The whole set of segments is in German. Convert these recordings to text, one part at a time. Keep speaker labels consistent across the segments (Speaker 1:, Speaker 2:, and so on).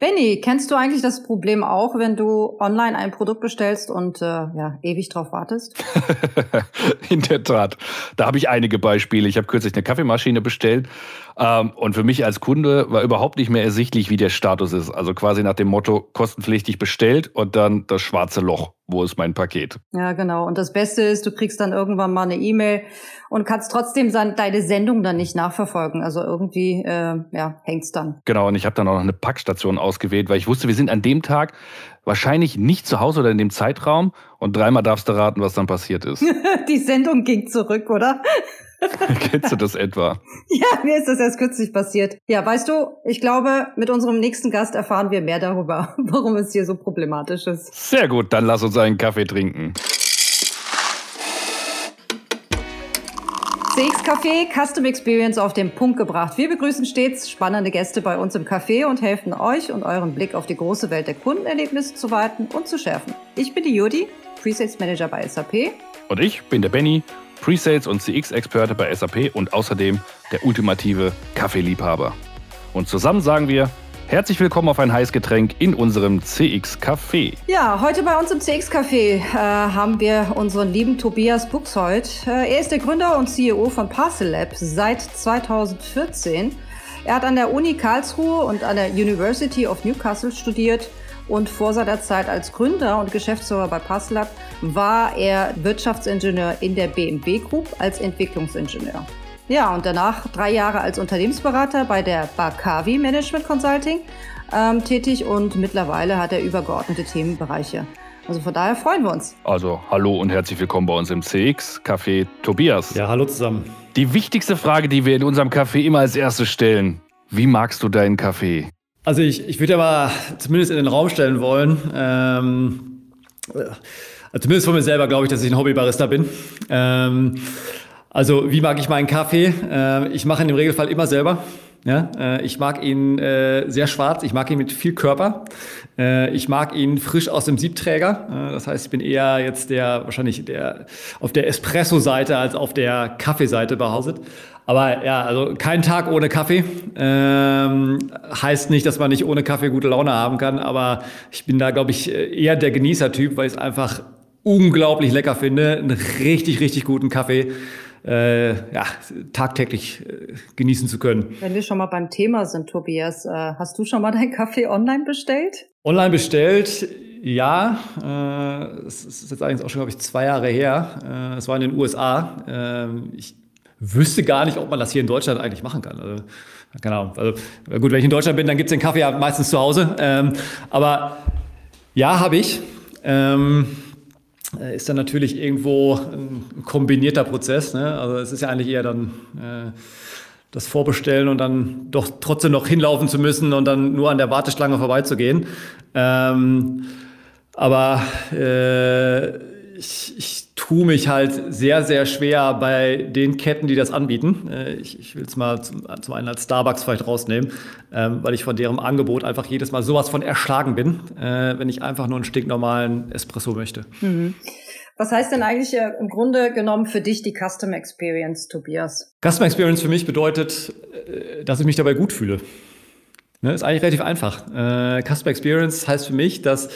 Speaker 1: Benny, kennst du eigentlich das Problem auch, wenn du online ein Produkt bestellst und äh, ja, ewig drauf wartest?
Speaker 2: In der Tat. Da habe ich einige Beispiele. Ich habe kürzlich eine Kaffeemaschine bestellt ähm, und für mich als Kunde war überhaupt nicht mehr ersichtlich, wie der Status ist. Also quasi nach dem Motto kostenpflichtig bestellt und dann das schwarze Loch. Wo ist mein Paket?
Speaker 1: Ja, genau. Und das Beste ist, du kriegst dann irgendwann mal eine E-Mail und kannst trotzdem deine Sendung dann nicht nachverfolgen. Also irgendwie äh, ja, hängt's dann.
Speaker 2: Genau, und ich habe dann auch noch eine Packstation ausgewählt, weil ich wusste, wir sind an dem Tag wahrscheinlich nicht zu Hause oder in dem Zeitraum und dreimal darfst du raten, was dann passiert ist.
Speaker 1: Die Sendung ging zurück, oder?
Speaker 2: Kennst du das etwa?
Speaker 1: Ja, mir ist das erst kürzlich passiert. Ja, weißt du, ich glaube, mit unserem nächsten Gast erfahren wir mehr darüber, warum es hier so problematisch ist.
Speaker 2: Sehr gut, dann lass uns einen Kaffee trinken.
Speaker 1: CX Café Custom Experience auf den Punkt gebracht. Wir begrüßen stets spannende Gäste bei uns im Café und helfen euch und euren Blick auf die große Welt der Kundenerlebnisse zu weiten und zu schärfen. Ich bin die Judy, Presales Manager bei SAP.
Speaker 2: Und ich bin der Benny, Presales und CX-Experte bei SAP und außerdem der ultimative Kaffeeliebhaber. Und zusammen sagen wir Herzlich willkommen auf ein Heißgetränk in unserem CX Café.
Speaker 1: Ja, heute bei uns im CX Café äh, haben wir unseren lieben Tobias Buchshold. Äh, er ist der Gründer und CEO von Parcel Lab seit 2014. Er hat an der Uni Karlsruhe und an der University of Newcastle studiert und vor seiner Zeit als Gründer und Geschäftsführer bei Parcel Lab war er Wirtschaftsingenieur in der BMW Group als Entwicklungsingenieur. Ja, und danach drei Jahre als Unternehmensberater bei der Bakavi Management Consulting ähm, tätig und mittlerweile hat er übergeordnete Themenbereiche. Also von daher freuen wir uns.
Speaker 2: Also hallo und herzlich willkommen bei uns im CX Café Tobias.
Speaker 3: Ja, hallo zusammen.
Speaker 2: Die wichtigste Frage, die wir in unserem Café immer als erstes stellen, wie magst du deinen Kaffee?
Speaker 3: Also ich, ich würde ja mal zumindest in den Raum stellen wollen, ähm, also zumindest von mir selber glaube ich, dass ich ein Hobbybarista bin. Ähm, also wie mag ich meinen Kaffee? Äh, ich mache ihn im Regelfall immer selber. Ja, äh, ich mag ihn äh, sehr schwarz, ich mag ihn mit viel Körper. Äh, ich mag ihn frisch aus dem Siebträger. Äh, das heißt, ich bin eher jetzt der wahrscheinlich der auf der Espresso-Seite als auf der Kaffeeseite behauset. Aber ja, also kein Tag ohne Kaffee. Ähm, heißt nicht, dass man nicht ohne Kaffee gute Laune haben kann, aber ich bin da, glaube ich, eher der Genießertyp, weil ich es einfach unglaublich lecker finde. Einen richtig, richtig guten Kaffee äh, ja, tagtäglich äh, genießen zu können.
Speaker 1: Wenn wir schon mal beim Thema sind, Tobias, äh, hast du schon mal deinen Kaffee online bestellt?
Speaker 3: Online bestellt, ja. Äh, es ist jetzt eigentlich auch schon, glaube ich, zwei Jahre her. Äh, es war in den USA. Äh, ich wüsste gar nicht, ob man das hier in Deutschland eigentlich machen kann. Also, keine Ahnung. Also, gut, wenn ich in Deutschland bin, dann gibt es den Kaffee ja meistens zu Hause. Ähm, aber ja, habe ich. Ähm, äh, ist dann natürlich irgendwo ein kombinierter Prozess. Ne? Also es ist ja eigentlich eher dann äh, das Vorbestellen und dann doch trotzdem noch hinlaufen zu müssen und dann nur an der Warteschlange vorbeizugehen. Ähm, aber äh, ich, ich tue mich halt sehr, sehr schwer bei den Ketten, die das anbieten. Äh, ich, ich will es mal zum, zum einen als Starbucks vielleicht rausnehmen, ähm, weil ich von deren Angebot einfach jedes Mal sowas von erschlagen bin, äh, wenn ich einfach nur einen stinknormalen Espresso möchte. Mhm.
Speaker 1: Was heißt denn eigentlich äh, im Grunde genommen für dich die Custom Experience, Tobias?
Speaker 3: Custom Experience für mich bedeutet, dass ich mich dabei gut fühle. Ne, ist eigentlich relativ einfach. Custom Experience heißt für mich, dass äh,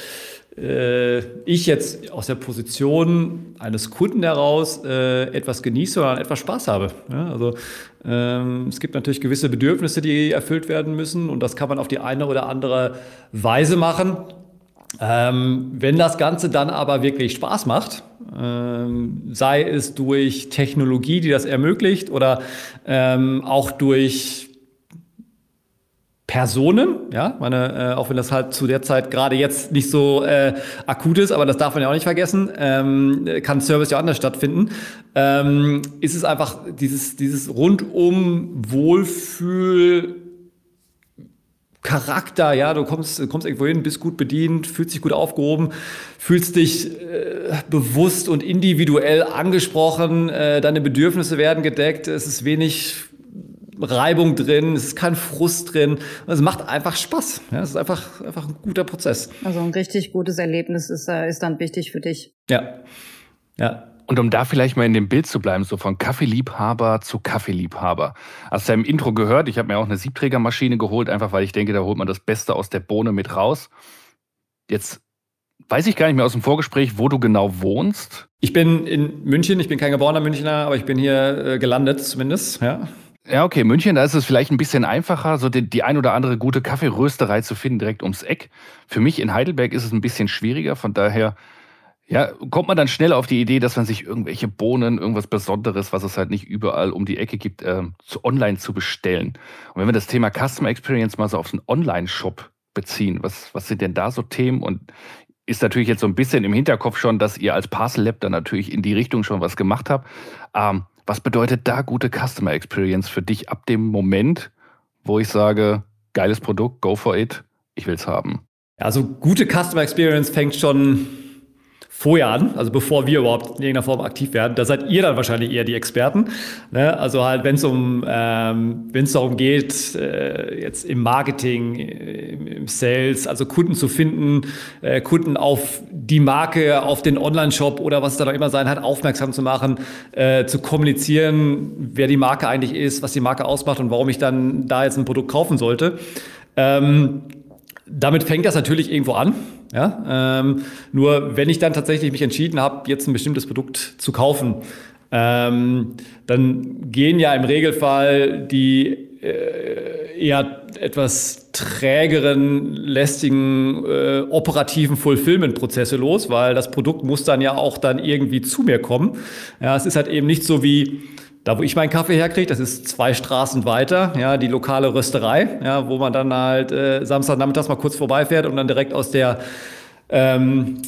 Speaker 3: ich jetzt aus der Position eines Kunden heraus äh, etwas genieße oder etwas Spaß habe. Ja, also ähm, es gibt natürlich gewisse Bedürfnisse, die erfüllt werden müssen und das kann man auf die eine oder andere Weise machen. Ähm, wenn das Ganze dann aber wirklich Spaß macht, ähm, sei es durch Technologie, die das ermöglicht, oder ähm, auch durch Personen, ja, meine, äh, auch wenn das halt zu der Zeit gerade jetzt nicht so äh, akut ist, aber das darf man ja auch nicht vergessen, ähm, kann Service ja anders stattfinden, ähm, ist es einfach dieses, dieses rundum Wohlfühl Charakter, ja, du kommst, kommst irgendwo hin, bist gut bedient, fühlst dich gut aufgehoben, fühlst dich äh, bewusst und individuell angesprochen, äh, deine Bedürfnisse werden gedeckt, es ist wenig Reibung drin, es ist kein Frust drin. Es macht einfach Spaß. Ja, es ist einfach, einfach ein guter Prozess.
Speaker 1: Also ein richtig gutes Erlebnis ist, äh, ist dann wichtig für dich.
Speaker 3: Ja. Ja.
Speaker 2: Und um da vielleicht mal in dem Bild zu bleiben, so von Kaffeeliebhaber zu Kaffeeliebhaber. Hast du ja im Intro gehört, ich habe mir auch eine Siebträgermaschine geholt, einfach weil ich denke, da holt man das Beste aus der Bohne mit raus. Jetzt weiß ich gar nicht mehr aus dem Vorgespräch, wo du genau wohnst.
Speaker 3: Ich bin in München, ich bin kein geborener Münchner, aber ich bin hier äh, gelandet zumindest, ja.
Speaker 2: Ja, okay, München, da ist es vielleicht ein bisschen einfacher, so die, die ein oder andere gute Kaffeerösterei zu finden, direkt ums Eck. Für mich in Heidelberg ist es ein bisschen schwieriger, von daher ja, kommt man dann schnell auf die Idee, dass man sich irgendwelche Bohnen, irgendwas Besonderes, was es halt nicht überall um die Ecke gibt, äh, zu online zu bestellen. Und wenn wir das Thema Customer Experience mal so auf einen Online-Shop beziehen, was, was sind denn da so Themen? Und ist natürlich jetzt so ein bisschen im Hinterkopf schon, dass ihr als Parcel Lab dann natürlich in die Richtung schon was gemacht habt. Ähm, was bedeutet da gute Customer Experience für dich ab dem Moment, wo ich sage, geiles Produkt, go for it, ich will es haben?
Speaker 3: Also gute Customer Experience fängt schon vorher an, also bevor wir überhaupt in irgendeiner Form aktiv werden. Da seid ihr dann wahrscheinlich eher die Experten. Ne? Also halt, wenn es um, ähm, darum geht, äh, jetzt im Marketing, im, im, Sales, also Kunden zu finden, äh, Kunden auf die Marke, auf den Online-Shop oder was da noch immer sein hat, aufmerksam zu machen, äh, zu kommunizieren, wer die Marke eigentlich ist, was die Marke ausmacht und warum ich dann da jetzt ein Produkt kaufen sollte. Ähm, damit fängt das natürlich irgendwo an. Ja? Ähm, nur wenn ich dann tatsächlich mich entschieden habe, jetzt ein bestimmtes Produkt zu kaufen, ähm, dann gehen ja im Regelfall die äh, eher etwas trägeren, lästigen, äh, operativen Fulfillment-Prozesse los, weil das Produkt muss dann ja auch dann irgendwie zu mir kommen. Ja, es ist halt eben nicht so wie da, wo ich meinen Kaffee herkriege, das ist zwei Straßen weiter, ja, die lokale Rösterei, ja, wo man dann halt äh, Samstagnachmittags mal kurz vorbeifährt und dann direkt aus der ähm,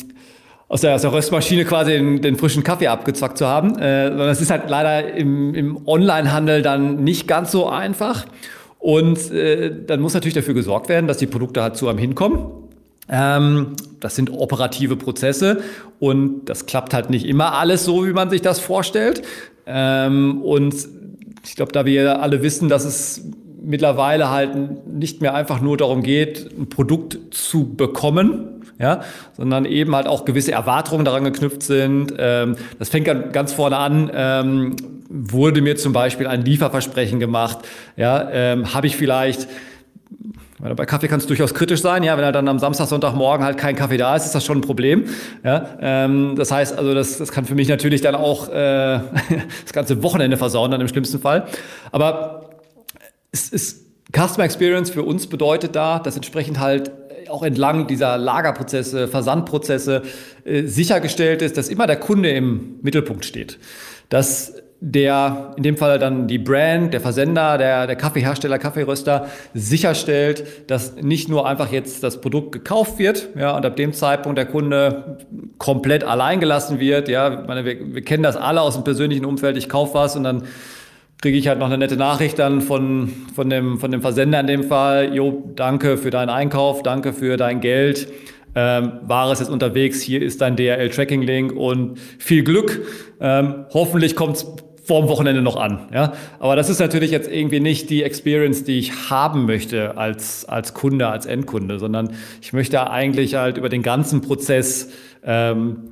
Speaker 3: aus der, aus der Röstmaschine quasi den, den frischen Kaffee abgezwackt zu haben. Äh, das ist halt leider im, im Onlinehandel dann nicht ganz so einfach. Und äh, dann muss natürlich dafür gesorgt werden, dass die Produkte halt zu einem hinkommen. Ähm, das sind operative Prozesse und das klappt halt nicht immer alles so, wie man sich das vorstellt. Ähm, und ich glaube, da wir alle wissen, dass es mittlerweile halt nicht mehr einfach nur darum geht, ein Produkt zu bekommen, ja, sondern eben halt auch gewisse Erwartungen daran geknüpft sind. Ähm, das fängt ganz vorne an. Ähm, wurde mir zum Beispiel ein Lieferversprechen gemacht? Ja, ähm, habe ich vielleicht weil bei Kaffee kann es durchaus kritisch sein, ja, wenn er dann am Samstag, Sonntagmorgen halt kein Kaffee da ist, ist das schon ein Problem. Ja, ähm, das heißt, also das, das kann für mich natürlich dann auch äh, das ganze Wochenende versauen, dann im schlimmsten Fall. Aber es ist Customer Experience für uns bedeutet da, dass entsprechend halt auch entlang dieser Lagerprozesse, Versandprozesse äh, sichergestellt ist, dass immer der Kunde im Mittelpunkt steht. Dass der in dem Fall dann die Brand, der Versender, der, der Kaffeehersteller, Kaffeeröster sicherstellt, dass nicht nur einfach jetzt das Produkt gekauft wird, ja, und ab dem Zeitpunkt der Kunde komplett allein gelassen wird, ja, meine, wir, wir kennen das alle aus dem persönlichen Umfeld, ich kaufe was und dann kriege ich halt noch eine nette Nachricht dann von, von, dem, von dem Versender in dem Fall, jo, danke für deinen Einkauf, danke für dein Geld, ähm, Ware ist jetzt unterwegs, hier ist dein DRL-Tracking-Link und viel Glück. Ähm, hoffentlich kommt es vor dem Wochenende noch an. Ja? Aber das ist natürlich jetzt irgendwie nicht die Experience, die ich haben möchte als, als Kunde, als Endkunde, sondern ich möchte eigentlich halt über den ganzen Prozess ähm,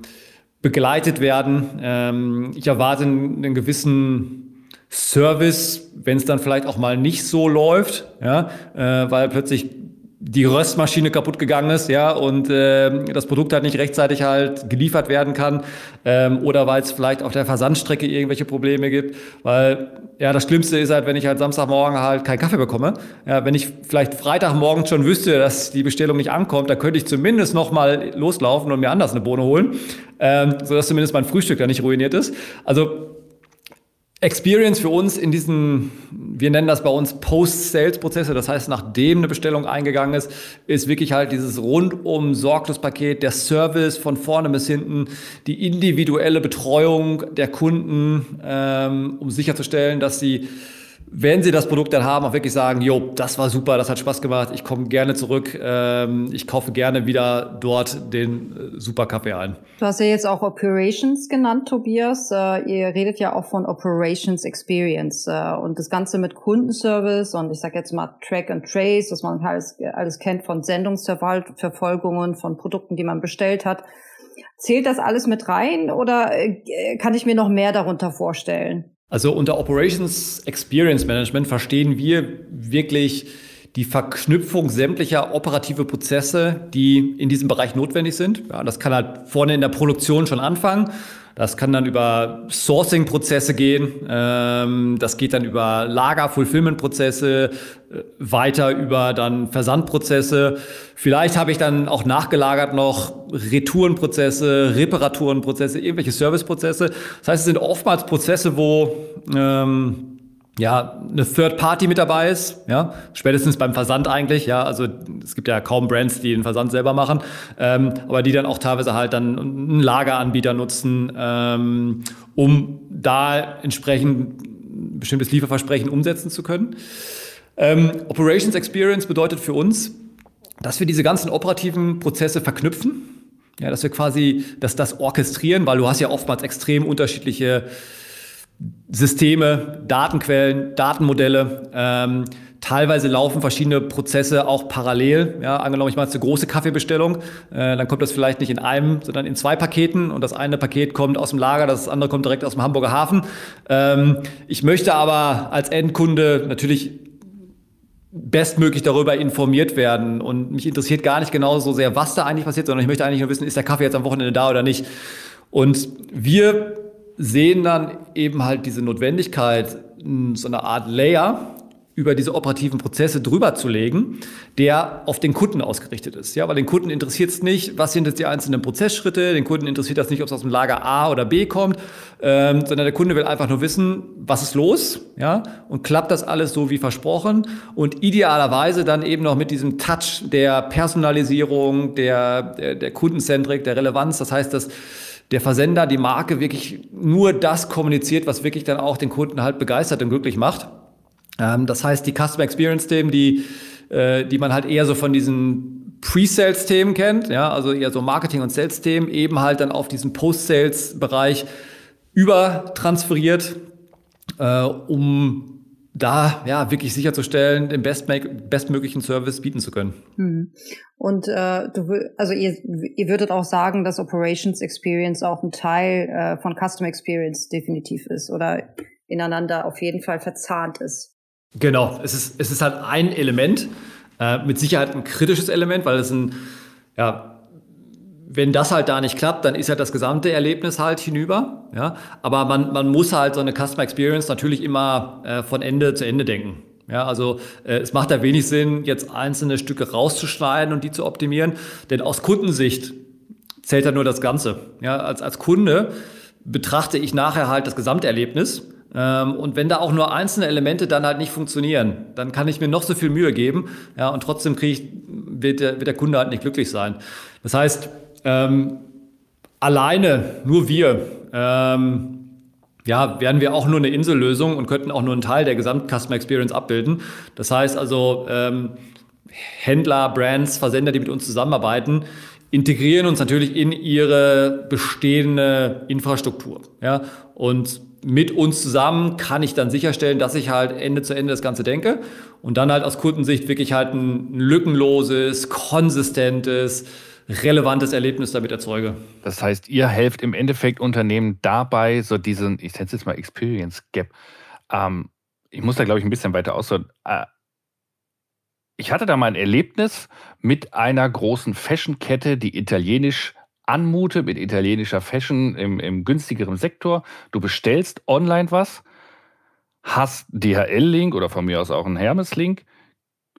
Speaker 3: begleitet werden. Ähm, ich erwarte einen gewissen Service, wenn es dann vielleicht auch mal nicht so läuft, ja, äh, weil plötzlich die Röstmaschine kaputt gegangen ist, ja, und äh, das Produkt halt nicht rechtzeitig halt geliefert werden kann, ähm, oder weil es vielleicht auf der Versandstrecke irgendwelche Probleme gibt, weil ja das Schlimmste ist halt, wenn ich halt Samstagmorgen halt keinen Kaffee bekomme. Ja, wenn ich vielleicht Freitagmorgen schon wüsste, dass die Bestellung nicht ankommt, dann könnte ich zumindest noch mal loslaufen und mir anders eine Bohne holen, ähm, sodass zumindest mein Frühstück da nicht ruiniert ist. Also Experience für uns in diesen, wir nennen das bei uns Post-Sales-Prozesse, das heißt, nachdem eine Bestellung eingegangen ist, ist wirklich halt dieses rundum Sorglospaket, der Service von vorne bis hinten, die individuelle Betreuung der Kunden, ähm, um sicherzustellen, dass sie wenn Sie das Produkt dann haben, auch wirklich sagen, jo, das war super, das hat Spaß gemacht, ich komme gerne zurück, ähm, ich kaufe gerne wieder dort den äh, super Kaffee ein.
Speaker 1: Du hast ja jetzt auch Operations genannt, Tobias. Äh, ihr redet ja auch von Operations Experience äh, und das Ganze mit Kundenservice und ich sage jetzt mal Track and Trace, was man alles, alles kennt von Sendungsverfolgungen, von Produkten, die man bestellt hat. Zählt das alles mit rein oder äh, kann ich mir noch mehr darunter vorstellen?
Speaker 3: Also unter Operations Experience Management verstehen wir wirklich die Verknüpfung sämtlicher operative Prozesse, die in diesem Bereich notwendig sind. Ja, das kann halt vorne in der Produktion schon anfangen. Das kann dann über Sourcing-Prozesse gehen. Ähm, das geht dann über Lager-Fulfillment-Prozesse, äh, weiter über dann Versandprozesse. Vielleicht habe ich dann auch nachgelagert noch Retourenprozesse, Reparaturenprozesse, irgendwelche Serviceprozesse. Das heißt, es sind oftmals Prozesse, wo ähm, ja, eine Third Party mit dabei ist, ja, spätestens beim Versand eigentlich, ja, also es gibt ja kaum Brands, die den Versand selber machen, ähm, aber die dann auch teilweise halt dann einen Lageranbieter nutzen, ähm, um da entsprechend ein bestimmtes Lieferversprechen umsetzen zu können. Ähm, Operations Experience bedeutet für uns, dass wir diese ganzen operativen Prozesse verknüpfen, ja, dass wir quasi dass das orchestrieren, weil du hast ja oftmals extrem unterschiedliche Systeme, Datenquellen, Datenmodelle. Ähm, teilweise laufen verschiedene Prozesse auch parallel. Ja, angenommen, ich mache jetzt eine große Kaffeebestellung, äh, dann kommt das vielleicht nicht in einem, sondern in zwei Paketen und das eine Paket kommt aus dem Lager, das andere kommt direkt aus dem Hamburger Hafen. Ähm, ich möchte aber als Endkunde natürlich bestmöglich darüber informiert werden und mich interessiert gar nicht genau so sehr, was da eigentlich passiert, sondern ich möchte eigentlich nur wissen, ist der Kaffee jetzt am Wochenende da oder nicht. Und wir sehen dann eben halt diese Notwendigkeit, so eine Art Layer über diese operativen Prozesse drüber zu legen, der auf den Kunden ausgerichtet ist. Ja, weil den Kunden interessiert es nicht, was sind jetzt die einzelnen Prozessschritte, den Kunden interessiert das nicht, ob es aus dem Lager A oder B kommt, ähm, sondern der Kunde will einfach nur wissen, was ist los, ja, und klappt das alles so wie versprochen und idealerweise dann eben noch mit diesem Touch der Personalisierung, der, der, der Kundenzentrik, der Relevanz. Das heißt, dass der Versender, die Marke wirklich nur das kommuniziert, was wirklich dann auch den Kunden halt begeistert und glücklich macht. Ähm, das heißt, die Customer Experience Themen, die, äh, die man halt eher so von diesen Pre-Sales-Themen kennt, ja, also eher so Marketing- und Sales-Themen, eben halt dann auf diesen Post-Sales-Bereich übertransferiert, äh, um da ja wirklich sicherzustellen, den best bestmöglichen Service bieten zu können.
Speaker 1: Hm. Und äh, du, also ihr, ihr würdet auch sagen, dass Operations Experience auch ein Teil äh, von Custom Experience definitiv ist oder ineinander auf jeden Fall verzahnt ist.
Speaker 3: Genau, es ist, es ist halt ein Element, äh, mit Sicherheit ein kritisches Element, weil es ein, ja, wenn das halt da nicht klappt, dann ist ja das gesamte Erlebnis halt hinüber. Ja? Aber man, man muss halt so eine Customer Experience natürlich immer äh, von Ende zu Ende denken. Ja, also äh, es macht da wenig Sinn, jetzt einzelne Stücke rauszuschneiden und die zu optimieren, denn aus Kundensicht zählt ja nur das Ganze. Ja, als, als Kunde betrachte ich nachher halt das Gesamterlebnis ähm, und wenn da auch nur einzelne Elemente dann halt nicht funktionieren, dann kann ich mir noch so viel Mühe geben ja, und trotzdem krieg ich, wird, der, wird der Kunde halt nicht glücklich sein. Das heißt, ähm, alleine, nur wir, ähm, ja, wären wir auch nur eine Insellösung und könnten auch nur einen Teil der Gesamt-Customer Experience abbilden. Das heißt also, ähm, Händler, Brands, Versender, die mit uns zusammenarbeiten, integrieren uns natürlich in ihre bestehende Infrastruktur. Ja? Und mit uns zusammen kann ich dann sicherstellen, dass ich halt Ende zu Ende das Ganze denke und dann halt aus Kundensicht wirklich halt ein lückenloses, konsistentes, relevantes Erlebnis damit erzeuge.
Speaker 2: Das heißt, ihr helft im Endeffekt Unternehmen dabei, so diesen, ich nenne es jetzt mal Experience Gap. Ähm, ich muss da, glaube ich, ein bisschen weiter ausholen. Äh, ich hatte da mal ein Erlebnis mit einer großen Fashion-Kette, die italienisch anmutet, mit italienischer Fashion im, im günstigeren Sektor. Du bestellst online was, hast DHL-Link oder von mir aus auch einen Hermes-Link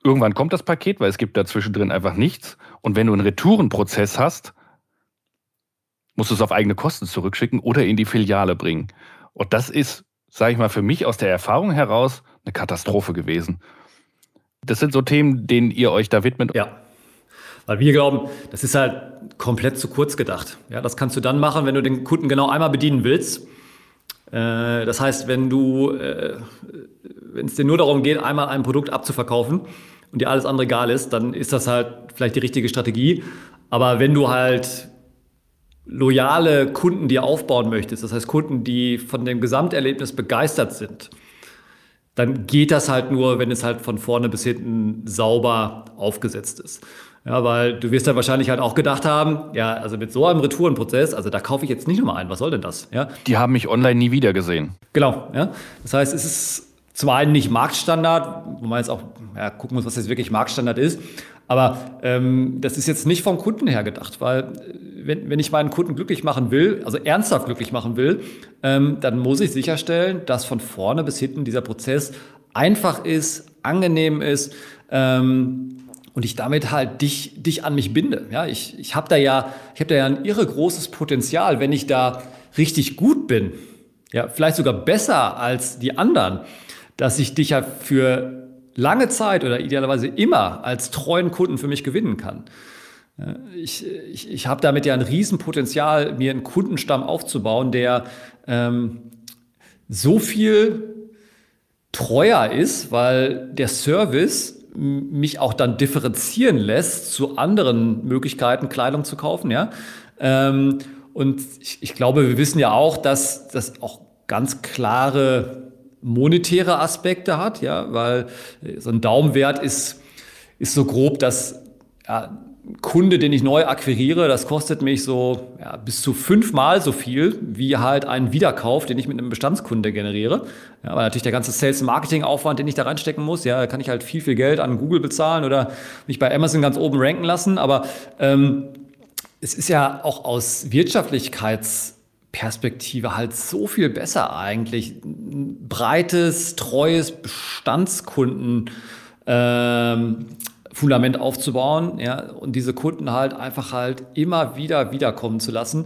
Speaker 2: Irgendwann kommt das Paket, weil es gibt da zwischendrin einfach nichts. Und wenn du einen Retourenprozess hast, musst du es auf eigene Kosten zurückschicken oder in die Filiale bringen. Und das ist, sage ich mal, für mich aus der Erfahrung heraus eine Katastrophe gewesen. Das sind so Themen, denen ihr euch da widmet.
Speaker 3: Ja. Weil wir glauben, das ist halt komplett zu kurz gedacht. Ja, das kannst du dann machen, wenn du den Kunden genau einmal bedienen willst. Äh, das heißt, wenn du, äh, wenn es dir nur darum geht, einmal ein Produkt abzuverkaufen, und dir alles andere egal ist, dann ist das halt vielleicht die richtige Strategie. Aber wenn du halt loyale Kunden dir aufbauen möchtest, das heißt Kunden, die von dem Gesamterlebnis begeistert sind, dann geht das halt nur, wenn es halt von vorne bis hinten sauber aufgesetzt ist. Ja, weil du wirst ja wahrscheinlich halt auch gedacht haben, ja, also mit so einem Retourenprozess, also da kaufe ich jetzt nicht nochmal ein. Was soll denn das? Ja?
Speaker 2: Die haben mich online nie wieder gesehen.
Speaker 3: Genau, ja. Das heißt, es ist zum einen nicht Marktstandard, wo man jetzt auch ja, gucken muss, was jetzt wirklich Marktstandard ist. Aber ähm, das ist jetzt nicht vom Kunden her gedacht, weil äh, wenn, wenn ich meinen Kunden glücklich machen will, also ernsthaft glücklich machen will, ähm, dann muss ich sicherstellen, dass von vorne bis hinten dieser Prozess einfach ist, angenehm ist ähm, und ich damit halt dich, dich an mich binde. Ja, ich, ich habe da ja, ich habe da ja ein irre großes Potenzial, wenn ich da richtig gut bin, ja, vielleicht sogar besser als die anderen, dass ich dich ja für lange Zeit oder idealerweise immer als treuen Kunden für mich gewinnen kann. Ich, ich, ich habe damit ja ein Riesenpotenzial, mir einen Kundenstamm aufzubauen, der ähm, so viel treuer ist, weil der Service mich auch dann differenzieren lässt zu anderen Möglichkeiten, Kleidung zu kaufen. Ja? Ähm, und ich, ich glaube, wir wissen ja auch, dass das auch ganz klare monetäre Aspekte hat, ja, weil so ein Daumenwert ist, ist so grob, dass ja, Kunde, den ich neu akquiriere, das kostet mich so ja, bis zu fünfmal so viel wie halt ein Wiederkauf, den ich mit einem Bestandskunde generiere. Ja, aber natürlich der ganze Sales- Marketing-Aufwand, den ich da reinstecken muss, ja, da kann ich halt viel, viel Geld an Google bezahlen oder mich bei Amazon ganz oben ranken lassen. Aber ähm, es ist ja auch aus Wirtschaftlichkeitsperspektive halt so viel besser eigentlich. Ein breites, treues Bestandskunden. Ähm, Fundament aufzubauen, ja, und diese Kunden halt einfach halt immer wieder wiederkommen zu lassen.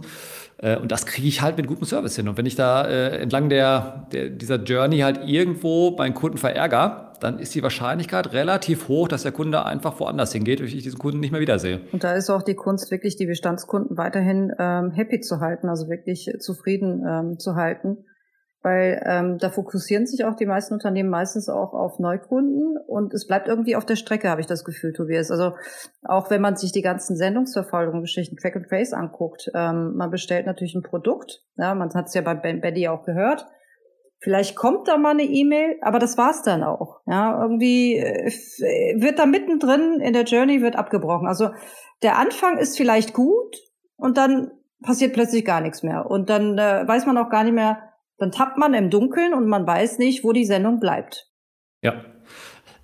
Speaker 3: Äh, und das kriege ich halt mit gutem Service hin. Und wenn ich da äh, entlang der, der, dieser Journey halt irgendwo meinen Kunden verärgere, dann ist die Wahrscheinlichkeit relativ hoch, dass der Kunde einfach woanders hingeht, und ich diesen Kunden nicht mehr wiedersehe.
Speaker 1: Und da ist auch die Kunst, wirklich die Bestandskunden weiterhin ähm, happy zu halten, also wirklich zufrieden ähm, zu halten weil ähm, da fokussieren sich auch die meisten Unternehmen meistens auch auf Neukunden und es bleibt irgendwie auf der Strecke, habe ich das Gefühl, Tobias. Also auch wenn man sich die ganzen Sendungsverfolgungen, Geschichten, Track and Trace anguckt, ähm, man bestellt natürlich ein Produkt, ja, man hat es ja bei Ben Betty auch gehört. Vielleicht kommt da mal eine E-Mail, aber das war's dann auch. Ja, irgendwie äh, wird da mittendrin in der Journey wird abgebrochen. Also der Anfang ist vielleicht gut und dann passiert plötzlich gar nichts mehr und dann äh, weiß man auch gar nicht mehr, dann tappt man im Dunkeln und man weiß nicht, wo die Sendung bleibt.
Speaker 3: Ja.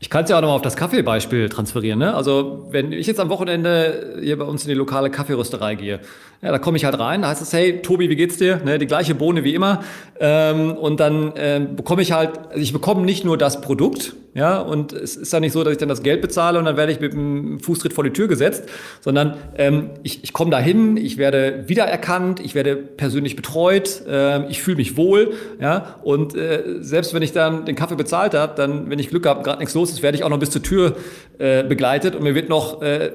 Speaker 3: Ich kann es ja auch nochmal auf das Kaffeebeispiel transferieren. Ne? Also wenn ich jetzt am Wochenende hier bei uns in die lokale Kaffeerösterei gehe, ja, da komme ich halt rein, da heißt es, hey Tobi, wie geht's dir? Ne, die gleiche Bohne wie immer. Ähm, und dann ähm, bekomme ich halt, also ich bekomme nicht nur das Produkt, ja, und es ist ja nicht so, dass ich dann das Geld bezahle und dann werde ich mit dem Fußtritt vor die Tür gesetzt, sondern ähm, ich, ich komme dahin, ich werde wiedererkannt, ich werde persönlich betreut, äh, ich fühle mich wohl, ja, und äh, selbst wenn ich dann den Kaffee bezahlt habe, dann, wenn ich Glück habe, gerade nichts los ist, werde ich auch noch bis zur Tür äh, begleitet und mir wird noch äh,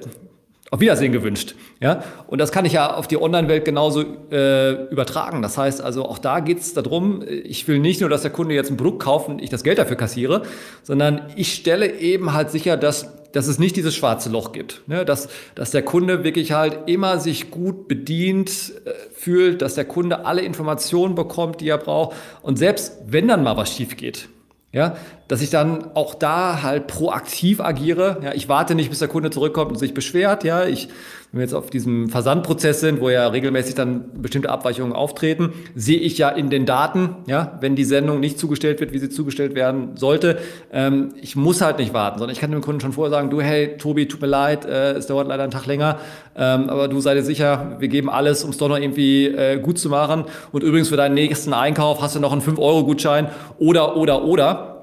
Speaker 3: auf Wiedersehen gewünscht. Ja? Und das kann ich ja auf die Online-Welt genauso äh, übertragen. Das heißt also, auch da geht es darum, ich will nicht nur, dass der Kunde jetzt ein Produkt kauft und ich das Geld dafür kassiere, sondern ich stelle eben halt sicher, dass, dass es nicht dieses schwarze Loch gibt. Ne? Dass, dass der Kunde wirklich halt immer sich gut bedient äh, fühlt, dass der Kunde alle Informationen bekommt, die er braucht. Und selbst wenn dann mal was schief geht, ja, dass ich dann auch da halt proaktiv agiere. Ja, ich warte nicht, bis der Kunde zurückkommt und sich beschwert. Ja, ich, wenn wir jetzt auf diesem Versandprozess sind, wo ja regelmäßig dann bestimmte Abweichungen auftreten, sehe ich ja in den Daten, ja, wenn die Sendung nicht zugestellt wird, wie sie zugestellt werden sollte. Ähm, ich muss halt nicht warten, sondern ich kann dem Kunden schon vorher sagen, du, hey, Tobi, tut mir leid, äh, es dauert leider einen Tag länger, ähm, aber du sei dir sicher, wir geben alles, um es doch noch irgendwie äh, gut zu machen. Und übrigens für deinen nächsten Einkauf hast du noch einen 5-Euro-Gutschein oder, oder, oder.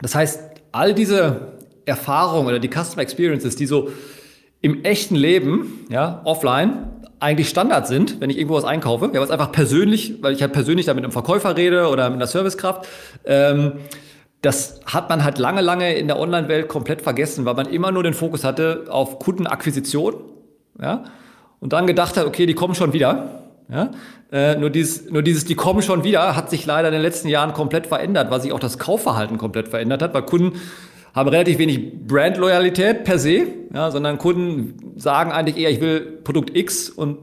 Speaker 3: Das heißt, all diese Erfahrungen oder die Customer Experiences, die so im echten Leben, ja, offline, eigentlich Standard sind, wenn ich irgendwo was einkaufe, ja, was einfach persönlich, weil ich halt persönlich da mit einem Verkäufer rede oder mit einer Servicekraft, ähm, das hat man halt lange, lange in der Online-Welt komplett vergessen, weil man immer nur den Fokus hatte auf Kundenakquisition, ja, und dann gedacht hat, okay, die kommen schon wieder, ja? Äh, nur, dieses, nur dieses, die kommen schon wieder, hat sich leider in den letzten Jahren komplett verändert, weil sich auch das Kaufverhalten komplett verändert hat, weil Kunden haben relativ wenig Brandloyalität per se, ja, sondern Kunden sagen eigentlich eher, ich will Produkt X und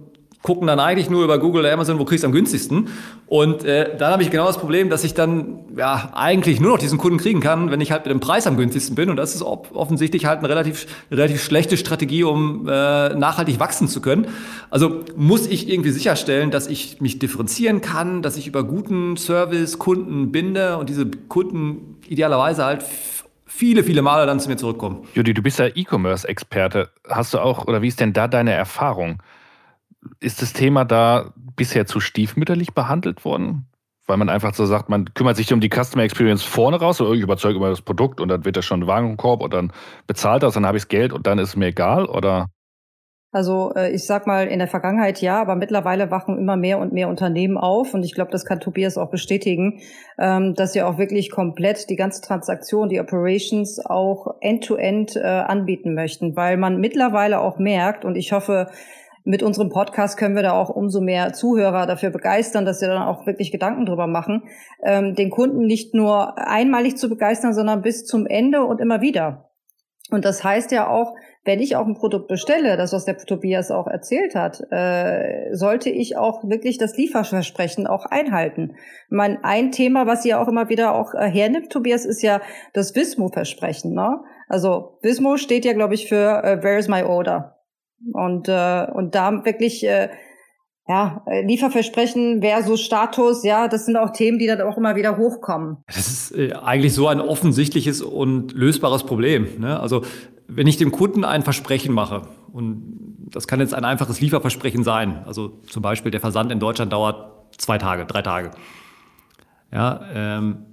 Speaker 3: gucken dann eigentlich nur über Google oder Amazon, wo kriegst du am günstigsten. Und äh, dann habe ich genau das Problem, dass ich dann ja eigentlich nur noch diesen Kunden kriegen kann, wenn ich halt mit dem Preis am günstigsten bin. Und das ist offensichtlich halt eine relativ, relativ schlechte Strategie, um äh, nachhaltig wachsen zu können. Also muss ich irgendwie sicherstellen, dass ich mich differenzieren kann, dass ich über guten Service Kunden binde und diese Kunden idealerweise halt viele, viele Male dann zu mir zurückkommen.
Speaker 2: Judy, du bist ja E-Commerce-Experte. Hast du auch, oder wie ist denn da deine Erfahrung? Ist das Thema da bisher zu stiefmütterlich behandelt worden? Weil man einfach so sagt, man kümmert sich um die Customer Experience vorne raus, oder ich überzeuge über das Produkt und dann wird das schon ein Warenkorb und dann bezahlt das, dann habe ich das Geld und dann ist es mir egal, oder?
Speaker 1: Also äh, ich sag mal, in der Vergangenheit ja, aber mittlerweile wachen immer mehr und mehr Unternehmen auf und ich glaube, das kann Tobias auch bestätigen, ähm, dass sie auch wirklich komplett die ganze Transaktion, die Operations auch end-to-end -end, äh, anbieten möchten, weil man mittlerweile auch merkt und ich hoffe, mit unserem Podcast können wir da auch umso mehr Zuhörer dafür begeistern, dass sie dann auch wirklich Gedanken drüber machen, ähm, den Kunden nicht nur einmalig zu begeistern, sondern bis zum Ende und immer wieder. Und das heißt ja auch, wenn ich auch ein Produkt bestelle, das was der Tobias auch erzählt hat, äh, sollte ich auch wirklich das Lieferversprechen auch einhalten. Mein ein Thema, was ihr auch immer wieder auch äh, hernimmt, Tobias, ist ja das Wismo-Versprechen. Ne? Also Wismo steht ja, glaube ich, für äh, Where is my order? Und, äh, und da wirklich, äh, ja, Lieferversprechen versus Status, ja, das sind auch Themen, die dann auch immer wieder hochkommen.
Speaker 3: Das ist äh, eigentlich so ein offensichtliches und lösbares Problem. Ne? Also wenn ich dem Kunden ein Versprechen mache, und das kann jetzt ein einfaches Lieferversprechen sein, also zum Beispiel der Versand in Deutschland dauert zwei Tage, drei Tage, ja, ähm,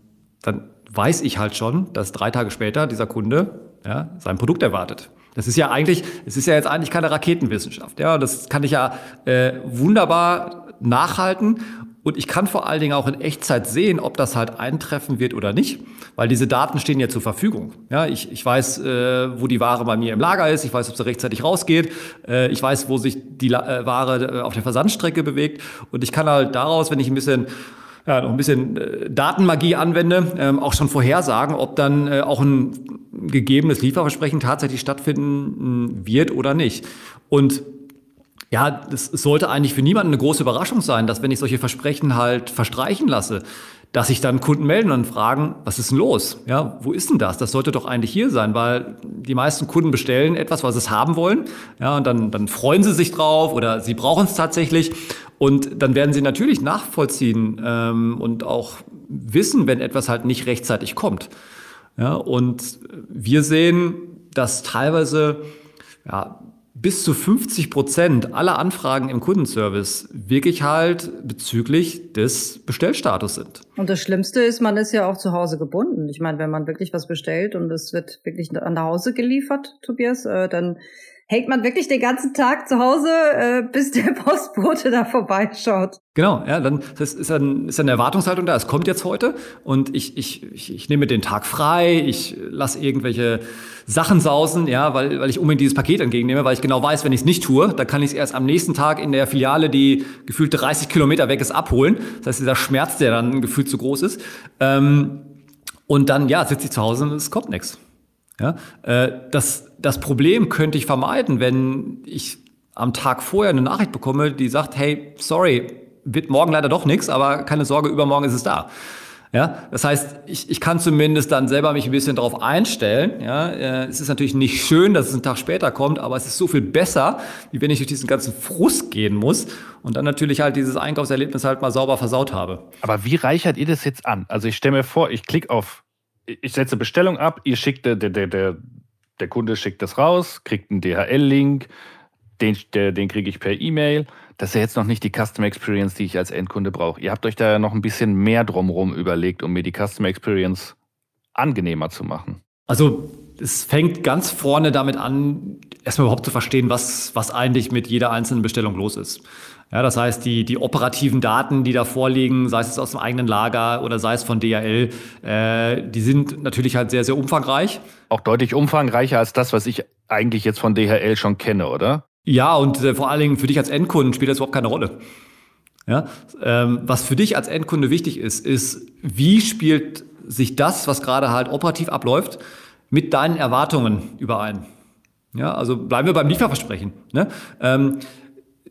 Speaker 3: dann weiß ich halt schon, dass drei Tage später dieser Kunde ja, sein Produkt erwartet. Das ist ja eigentlich, es ist ja jetzt eigentlich keine Raketenwissenschaft. Ja, das kann ich ja äh, wunderbar nachhalten. Und ich kann vor allen Dingen auch in Echtzeit sehen, ob das halt eintreffen wird oder nicht, weil diese Daten stehen ja zur Verfügung. Ja, ich, ich weiß, äh, wo die Ware bei mir im Lager ist, ich weiß, ob sie rechtzeitig rausgeht, äh, ich weiß, wo sich die äh, Ware äh, auf der Versandstrecke bewegt und ich kann halt daraus, wenn ich ein bisschen ja, noch ein bisschen äh, Datenmagie anwende, ähm, auch schon vorhersagen, ob dann äh, auch ein gegebenes Lieferversprechen tatsächlich stattfinden wird oder nicht. Und ja, es sollte eigentlich für niemanden eine große Überraschung sein, dass wenn ich solche Versprechen halt verstreichen lasse, dass sich dann Kunden melden und fragen, was ist denn los? Ja, wo ist denn das? Das sollte doch eigentlich hier sein, weil die meisten Kunden bestellen etwas, was sie haben wollen. Ja, und dann, dann freuen sie sich drauf oder sie brauchen es tatsächlich. Und dann werden sie natürlich nachvollziehen ähm, und auch wissen, wenn etwas halt nicht rechtzeitig kommt. Ja, und wir sehen, dass teilweise ja, bis zu 50 Prozent aller Anfragen im Kundenservice wirklich halt bezüglich des Bestellstatus sind.
Speaker 1: Und das Schlimmste ist, man ist ja auch zu Hause gebunden. Ich meine, wenn man wirklich was bestellt und es wird wirklich an der Hause geliefert, Tobias, äh, dann hängt man wirklich den ganzen Tag zu Hause, äh, bis der Postbote da vorbeischaut.
Speaker 3: Genau, ja, dann das ist dann ist eine Erwartungshaltung da. Es kommt jetzt heute und ich ich ich, ich nehme den Tag frei, ich lasse irgendwelche Sachen sausen, ja, weil weil ich unbedingt dieses Paket entgegennehme, weil ich genau weiß, wenn ich es nicht tue, dann kann ich es erst am nächsten Tag in der Filiale, die gefühlt 30 Kilometer weg ist, abholen. Das heißt, dieser Schmerz, der dann gefühlt zu groß ist. Ähm, und dann ja, sitze ich zu Hause und es kommt nichts. Ja, äh, das, das Problem könnte ich vermeiden, wenn ich am Tag vorher eine Nachricht bekomme, die sagt, hey, sorry, wird morgen leider doch nichts, aber keine Sorge, übermorgen ist es da. Ja, das heißt, ich, ich kann zumindest dann selber mich ein bisschen darauf einstellen. Ja, äh, es ist natürlich nicht schön, dass es einen Tag später kommt, aber es ist so viel besser, wie wenn ich durch diesen ganzen Frust gehen muss und dann natürlich halt dieses Einkaufserlebnis halt mal sauber versaut habe.
Speaker 2: Aber wie reichert ihr das jetzt an? Also ich stelle mir vor, ich klicke auf ich setze Bestellung ab, ihr schickt, der, der, der, der Kunde schickt das raus, kriegt einen DHL-Link, den, den kriege ich per E-Mail. Das ist ja jetzt noch nicht die Customer Experience, die ich als Endkunde brauche. Ihr habt euch da ja noch ein bisschen mehr drumherum überlegt, um mir die Customer Experience angenehmer zu machen.
Speaker 3: Also es fängt ganz vorne damit an, erstmal überhaupt zu verstehen, was, was eigentlich mit jeder einzelnen Bestellung los ist. Ja, das heißt, die, die operativen Daten, die da vorliegen, sei es aus dem eigenen Lager oder sei es von DHL, äh, die sind natürlich halt sehr, sehr umfangreich.
Speaker 2: Auch deutlich umfangreicher als das, was ich eigentlich jetzt von DHL schon kenne, oder?
Speaker 3: Ja, und äh, vor allen Dingen für dich als Endkunden spielt das überhaupt keine Rolle. Ja, ähm, was für dich als Endkunde wichtig ist, ist, wie spielt sich das, was gerade halt operativ abläuft, mit deinen Erwartungen überein? Ja, also bleiben wir beim Lieferversprechen. Ne? Ähm,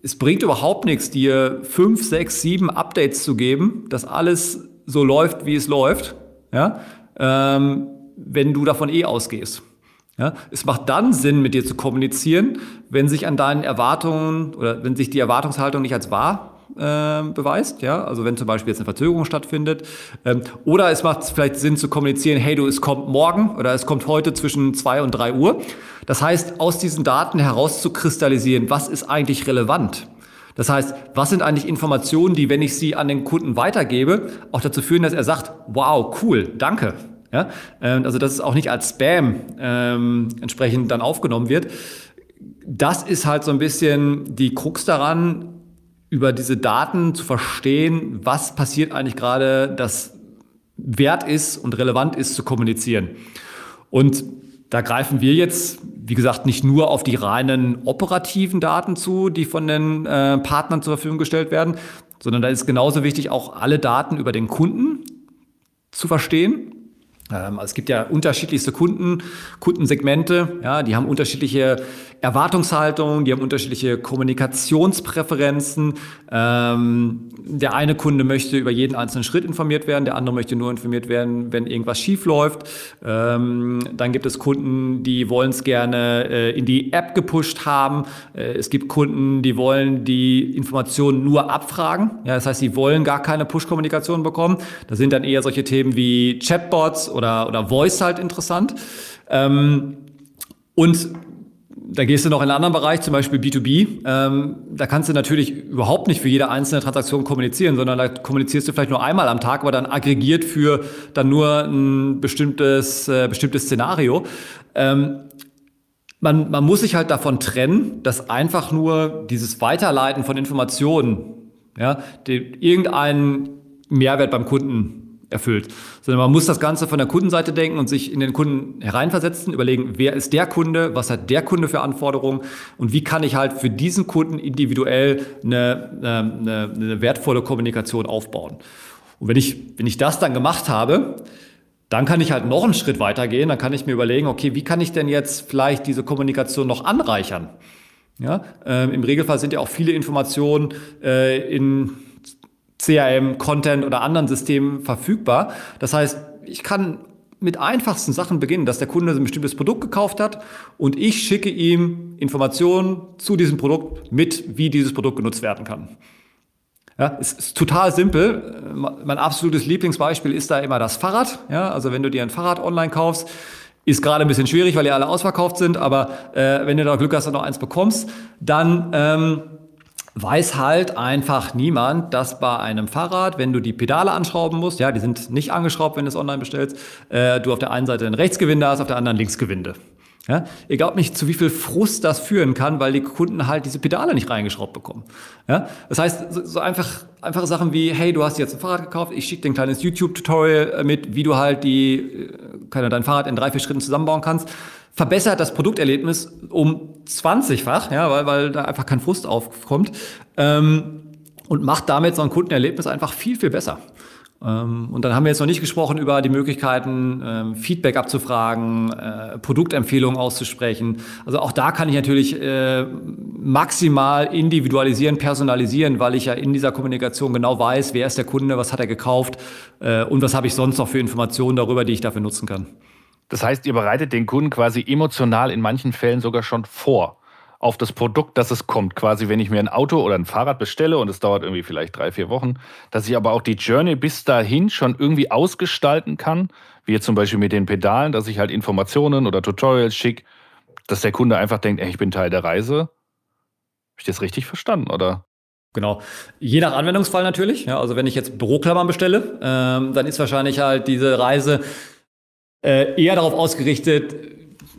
Speaker 3: es bringt überhaupt nichts, dir fünf, sechs, sieben Updates zu geben, dass alles so läuft, wie es läuft, ja, ähm, wenn du davon eh ausgehst. Ja, es macht dann Sinn, mit dir zu kommunizieren, wenn sich an deinen Erwartungen oder wenn sich die Erwartungshaltung nicht als wahr äh, beweist, ja, also wenn zum Beispiel jetzt eine Verzögerung stattfindet, ähm, oder es macht vielleicht Sinn zu kommunizieren, hey du, es kommt morgen oder es kommt heute zwischen zwei und drei Uhr. Das heißt, aus diesen Daten herauszukristallisieren, was ist eigentlich relevant? Das heißt, was sind eigentlich Informationen, die, wenn ich sie an den Kunden weitergebe, auch dazu führen, dass er sagt, wow, cool, danke, ja? Ähm, also dass es auch nicht als Spam ähm, entsprechend dann aufgenommen wird. Das ist halt so ein bisschen die Krux daran, über diese Daten zu verstehen, was passiert eigentlich gerade, das wert ist und relevant ist zu kommunizieren. Und da greifen wir jetzt, wie gesagt, nicht nur auf die reinen operativen Daten zu, die von den äh, Partnern zur Verfügung gestellt werden, sondern da ist genauso wichtig, auch alle Daten über den Kunden zu verstehen also es gibt ja unterschiedlichste Kunden, Kundensegmente, ja, die haben unterschiedliche Erwartungshaltungen, die haben unterschiedliche Kommunikationspräferenzen. Ähm, der eine Kunde möchte über jeden einzelnen Schritt informiert werden, der andere möchte nur informiert werden, wenn irgendwas schief läuft. Ähm, dann gibt es Kunden, die wollen es gerne äh, in die App gepusht haben. Äh, es gibt Kunden, die wollen die Informationen nur abfragen. Ja, das heißt, sie wollen gar keine Push-Kommunikation bekommen. Da sind dann eher solche Themen wie Chatbots oder, oder Voice halt interessant. Ähm, und da gehst du noch in einen anderen Bereich, zum Beispiel B2B. Ähm, da kannst du natürlich überhaupt nicht für jede einzelne Transaktion kommunizieren, sondern da kommunizierst du vielleicht nur einmal am Tag, aber dann aggregiert für dann nur ein bestimmtes, äh, bestimmtes Szenario. Ähm, man, man muss sich halt davon trennen, dass einfach nur dieses Weiterleiten von Informationen, ja, irgendeinen Mehrwert beim Kunden erfüllt. Sondern man muss das Ganze von der Kundenseite denken und sich in den Kunden hereinversetzen, überlegen, wer ist der Kunde, was hat der Kunde für Anforderungen und wie kann ich halt für diesen Kunden individuell eine, eine, eine wertvolle Kommunikation aufbauen. Und wenn ich, wenn ich das dann gemacht habe, dann kann ich halt noch einen Schritt weitergehen. Dann kann ich mir überlegen, okay, wie kann ich denn jetzt vielleicht diese Kommunikation noch anreichern? Ja, ähm, Im Regelfall sind ja auch viele Informationen äh, in CRM, Content oder anderen Systemen verfügbar. Das heißt, ich kann mit einfachsten Sachen beginnen, dass der Kunde ein bestimmtes Produkt gekauft hat und ich schicke ihm Informationen zu diesem Produkt mit, wie dieses Produkt genutzt werden kann. Ja, es ist total simpel. Mein absolutes Lieblingsbeispiel ist da immer das Fahrrad. Ja, also wenn du dir ein Fahrrad online kaufst, ist gerade ein bisschen schwierig, weil die alle ausverkauft sind, aber äh, wenn du da Glück hast und noch eins bekommst, dann ähm, weiß halt einfach niemand, dass bei einem Fahrrad, wenn du die Pedale anschrauben musst, ja, die sind nicht angeschraubt, wenn du es online bestellst, äh, du auf der einen Seite ein Rechtsgewinde hast, auf der anderen Linksgewinde. Ja, ihr glaubt nicht, zu wie viel Frust das führen kann, weil die Kunden halt diese Pedale nicht reingeschraubt bekommen. Ja, das heißt, so, so einfach, einfache Sachen wie, hey, du hast jetzt ein Fahrrad gekauft, ich schicke dir ein kleines YouTube-Tutorial äh, mit, wie du halt die, äh, kann dein Fahrrad in drei, vier Schritten zusammenbauen kannst verbessert das Produkterlebnis um 20-fach, ja, weil, weil da einfach kein Frust aufkommt ähm, und macht damit so ein Kundenerlebnis einfach viel, viel besser. Ähm, und dann haben wir jetzt noch nicht gesprochen über die Möglichkeiten, ähm, Feedback abzufragen, äh, Produktempfehlungen auszusprechen. Also auch da kann ich natürlich äh, maximal individualisieren, personalisieren, weil ich ja in dieser Kommunikation genau weiß, wer ist der Kunde, was hat er gekauft äh, und was habe ich sonst noch für Informationen darüber, die ich dafür nutzen kann.
Speaker 2: Das heißt, ihr bereitet den Kunden quasi emotional in manchen Fällen sogar schon vor auf das Produkt, dass es kommt. Quasi, wenn ich mir ein Auto oder ein Fahrrad bestelle und es dauert irgendwie vielleicht drei, vier Wochen, dass ich aber auch die Journey bis dahin schon irgendwie ausgestalten kann, wie jetzt zum Beispiel mit den Pedalen, dass ich halt Informationen oder Tutorials schicke, dass der Kunde einfach denkt, ey, ich bin Teil der Reise. Habe ich das richtig verstanden, oder?
Speaker 3: Genau. Je nach Anwendungsfall natürlich. Ja, also wenn ich jetzt Büroklammern bestelle, ähm, dann ist wahrscheinlich halt diese Reise äh, eher darauf ausgerichtet,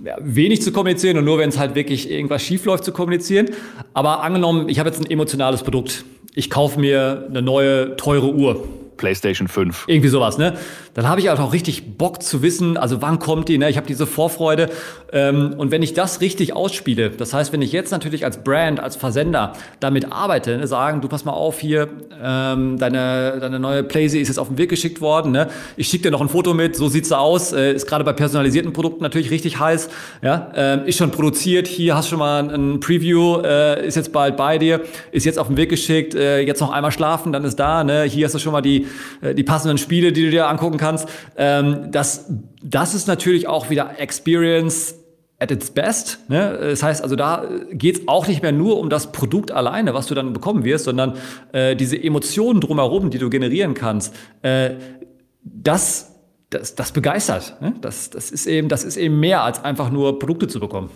Speaker 3: ja, wenig zu kommunizieren und nur wenn es halt wirklich irgendwas schief läuft zu kommunizieren. Aber angenommen, ich habe jetzt ein emotionales Produkt. Ich kaufe mir eine neue teure Uhr.
Speaker 2: PlayStation 5.
Speaker 3: Irgendwie sowas, ne? Dann habe ich halt auch richtig Bock zu wissen, also wann kommt die, ne? Ich habe diese Vorfreude. Ähm, und wenn ich das richtig ausspiele, das heißt, wenn ich jetzt natürlich als Brand, als Versender damit arbeite, ne, sagen, du pass mal auf hier, ähm, deine, deine neue Playsee ist jetzt auf den Weg geschickt worden, ne? Ich schicke dir noch ein Foto mit, so sieht's aus, äh, ist gerade bei personalisierten Produkten natürlich richtig heiß, ja? Ähm, ist schon produziert, hier hast du schon mal ein Preview, äh, ist jetzt bald bei dir, ist jetzt auf den Weg geschickt, äh, jetzt noch einmal schlafen, dann ist da, ne? Hier hast du schon mal die, äh, die passenden Spiele, die du dir angucken kannst. Ähm, das, das ist natürlich auch wieder Experience at its best. Ne? Das heißt also, da geht es auch nicht mehr nur um das Produkt alleine, was du dann bekommen wirst, sondern äh, diese Emotionen drumherum, die du generieren kannst, äh, das, das, das begeistert. Ne? Das, das, ist eben, das ist eben mehr als einfach nur Produkte zu bekommen.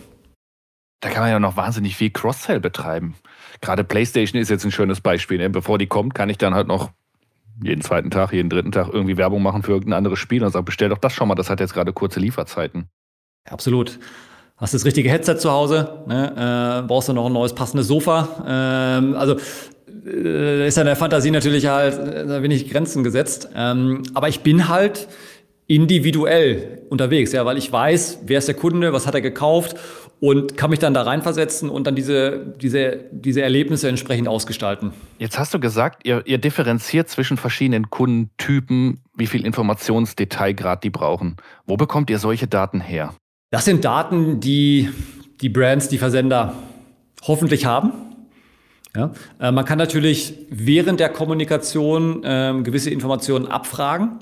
Speaker 2: Da kann man ja noch wahnsinnig viel Cross-Sell betreiben. Gerade PlayStation ist jetzt ein schönes Beispiel. Ne? Bevor die kommt, kann ich dann halt noch jeden zweiten Tag, jeden dritten Tag irgendwie Werbung machen für irgendein anderes Spiel und sagen, bestell doch das schon mal, das hat jetzt gerade kurze Lieferzeiten.
Speaker 3: absolut. Hast das richtige Headset zu Hause, ne? äh, brauchst du noch ein neues passendes Sofa. Ähm, also äh, ist ja in der Fantasie natürlich halt äh, wenig Grenzen gesetzt. Ähm, aber ich bin halt individuell unterwegs, ja, weil ich weiß, wer ist der Kunde, was hat er gekauft und kann mich dann da reinversetzen und dann diese, diese, diese Erlebnisse entsprechend ausgestalten.
Speaker 2: Jetzt hast du gesagt, ihr, ihr differenziert zwischen verschiedenen Kundentypen, wie viel Informationsdetailgrad die brauchen. Wo bekommt ihr solche Daten her?
Speaker 3: Das sind Daten, die die Brands, die Versender hoffentlich haben. Ja, äh, man kann natürlich während der Kommunikation äh, gewisse Informationen abfragen.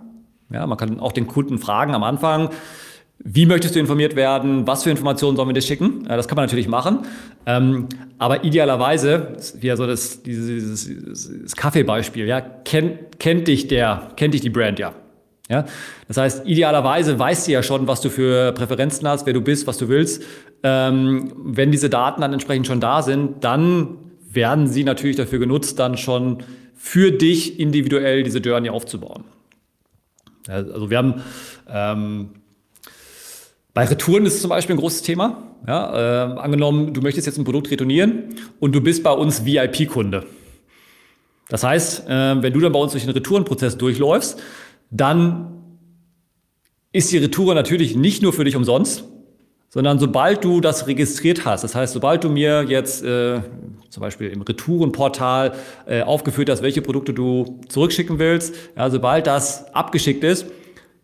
Speaker 3: Ja, man kann auch den Kunden fragen am Anfang, wie möchtest du informiert werden? Was für Informationen sollen wir dir schicken? das kann man natürlich machen. Ähm, aber idealerweise, wie so das, dieses, dieses Kaffeebeispiel, ja, kennt, kennt dich der, kennt dich die Brand ja. Ja, das heißt, idealerweise weißt du ja schon, was du für Präferenzen hast, wer du bist, was du willst. Ähm, wenn diese Daten dann entsprechend schon da sind, dann werden sie natürlich dafür genutzt, dann schon für dich individuell diese Journey aufzubauen. Also wir haben ähm, bei Retouren ist es zum Beispiel ein großes Thema. Ja, äh, angenommen, du möchtest jetzt ein Produkt retournieren und du bist bei uns VIP-Kunde. Das heißt, äh, wenn du dann bei uns durch den Retourenprozess durchläufst, dann ist die Retour natürlich nicht nur für dich umsonst, sondern sobald du das registriert hast, das heißt, sobald du mir jetzt äh, zum Beispiel im Retourenportal äh, aufgeführt hast, welche Produkte du zurückschicken willst, ja, sobald das abgeschickt ist,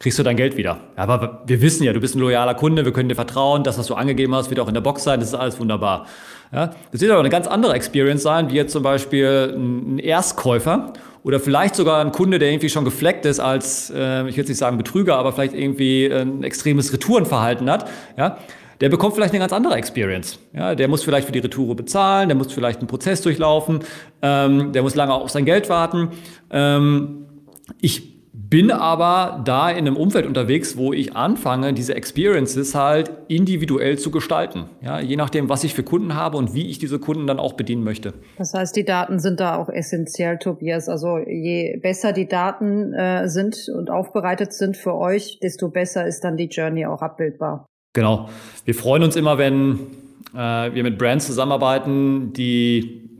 Speaker 3: kriegst du dein Geld wieder. Aber wir wissen ja, du bist ein loyaler Kunde, wir können dir vertrauen, das, was du angegeben hast, wird auch in der Box sein, das ist alles wunderbar. Ja, das wird aber eine ganz andere Experience sein, wie jetzt zum Beispiel ein Erstkäufer oder vielleicht sogar ein Kunde, der irgendwie schon gefleckt ist als, äh, ich will nicht sagen Betrüger, aber vielleicht irgendwie ein extremes Retourenverhalten hat. Ja, der bekommt vielleicht eine ganz andere Experience. Ja, der muss vielleicht für die Retoure bezahlen, der muss vielleicht einen Prozess durchlaufen, ähm, der muss lange auf sein Geld warten. Ähm, ich bin aber da in einem Umfeld unterwegs, wo ich anfange, diese Experiences halt individuell zu gestalten. Ja, je nachdem, was ich für Kunden habe und wie ich diese Kunden dann auch bedienen möchte.
Speaker 1: Das heißt, die Daten sind da auch essentiell, Tobias. Also je besser die Daten äh, sind und aufbereitet sind für euch, desto besser ist dann die Journey auch abbildbar.
Speaker 3: Genau. Wir freuen uns immer, wenn äh, wir mit Brands zusammenarbeiten, die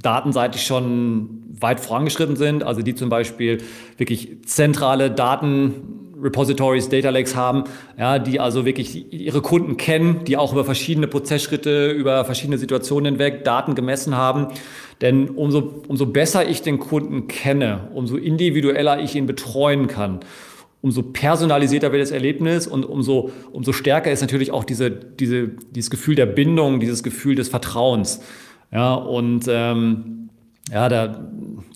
Speaker 3: datenseitig schon weit vorangeschritten sind, also die zum Beispiel wirklich zentrale Datenrepositories, Data Lakes haben, ja, die also wirklich ihre Kunden kennen, die auch über verschiedene Prozessschritte, über verschiedene Situationen hinweg Daten gemessen haben. Denn umso, umso besser ich den Kunden kenne, umso individueller ich ihn betreuen kann, umso personalisierter wird das Erlebnis und umso, umso stärker ist natürlich auch diese, diese, dieses Gefühl der Bindung, dieses Gefühl des Vertrauens. Ja, und ähm, ja, da,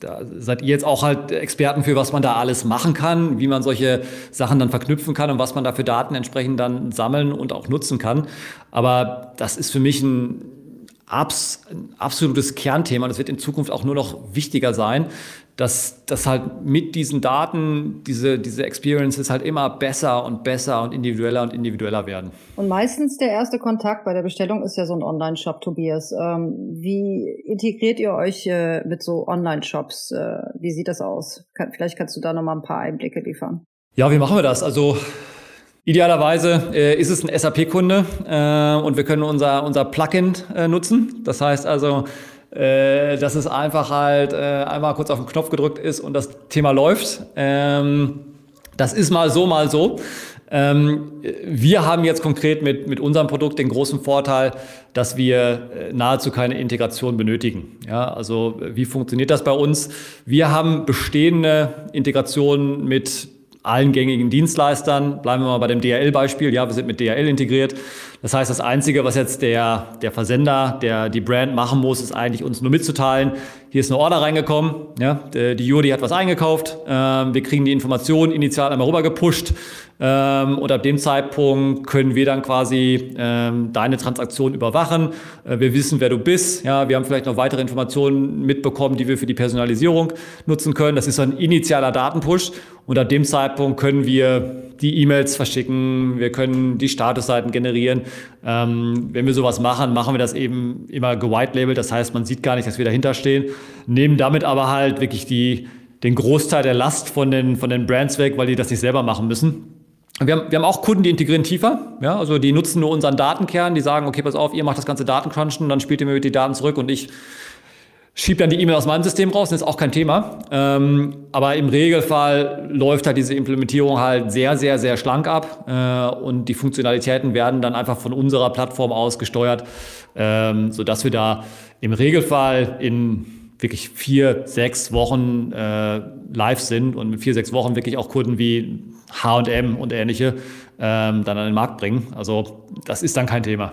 Speaker 3: da seid ihr jetzt auch halt Experten für, was man da alles machen kann, wie man solche Sachen dann verknüpfen kann und was man da für Daten entsprechend dann sammeln und auch nutzen kann. Aber das ist für mich ein, abs ein absolutes Kernthema. Das wird in Zukunft auch nur noch wichtiger sein, dass, dass halt mit diesen Daten diese, diese Experiences halt immer besser und besser und individueller und individueller werden.
Speaker 1: Und meistens der erste Kontakt bei der Bestellung ist ja so ein Online-Shop, Tobias. Ähm, wie integriert ihr euch äh, mit so Online-Shops? Äh, wie sieht das aus? Kann, vielleicht kannst du da nochmal ein paar Einblicke liefern.
Speaker 3: Ja, wie machen wir das? Also Idealerweise äh, ist es ein SAP-Kunde äh, und wir können unser, unser Plugin äh, nutzen. Das heißt also, äh, dass es einfach halt äh, einmal kurz auf den Knopf gedrückt ist und das Thema läuft. Ähm, das ist mal so, mal so. Ähm, wir haben jetzt konkret mit, mit unserem Produkt den großen Vorteil, dass wir äh, nahezu keine Integration benötigen. Ja, also wie funktioniert das bei uns? Wir haben bestehende Integrationen mit allen gängigen Dienstleistern. Bleiben wir mal bei dem DHL-Beispiel. Ja, wir sind mit DHL integriert. Das heißt, das Einzige, was jetzt der, der Versender, der die Brand machen muss, ist eigentlich uns nur mitzuteilen, hier ist eine Order reingekommen, ja, die Juri hat was eingekauft, ähm, wir kriegen die Information initial einmal rüber gepusht ähm, und ab dem Zeitpunkt können wir dann quasi ähm, deine Transaktion überwachen. Äh, wir wissen, wer du bist, ja, wir haben vielleicht noch weitere Informationen mitbekommen, die wir für die Personalisierung nutzen können. Das ist so ein initialer Datenpush und ab dem Zeitpunkt können wir die E-Mails verschicken, wir können die Statusseiten generieren. Ähm, wenn wir sowas machen, machen wir das eben immer gewhite-labelt, das heißt, man sieht gar nicht, dass wir dahinter stehen, nehmen damit aber halt wirklich die, den Großteil der Last von den, von den Brands weg, weil die das nicht selber machen müssen. Wir haben, wir haben auch Kunden, die integrieren tiefer. Ja, also die nutzen nur unseren Datenkern, die sagen, okay, pass auf, ihr macht das ganze Datencrunchen, dann spielt ihr mir die Daten zurück und ich schiebe dann die E-Mail aus meinem System raus, das ist auch kein Thema. Ähm, aber im Regelfall läuft halt diese Implementierung halt sehr, sehr, sehr schlank ab äh, und die Funktionalitäten werden dann einfach von unserer Plattform aus gesteuert, ähm, sodass wir da im Regelfall in wirklich vier, sechs Wochen äh, live sind und mit vier, sechs Wochen wirklich auch Kunden wie H&M und ähnliche ähm, dann an den Markt bringen. Also das ist dann kein Thema.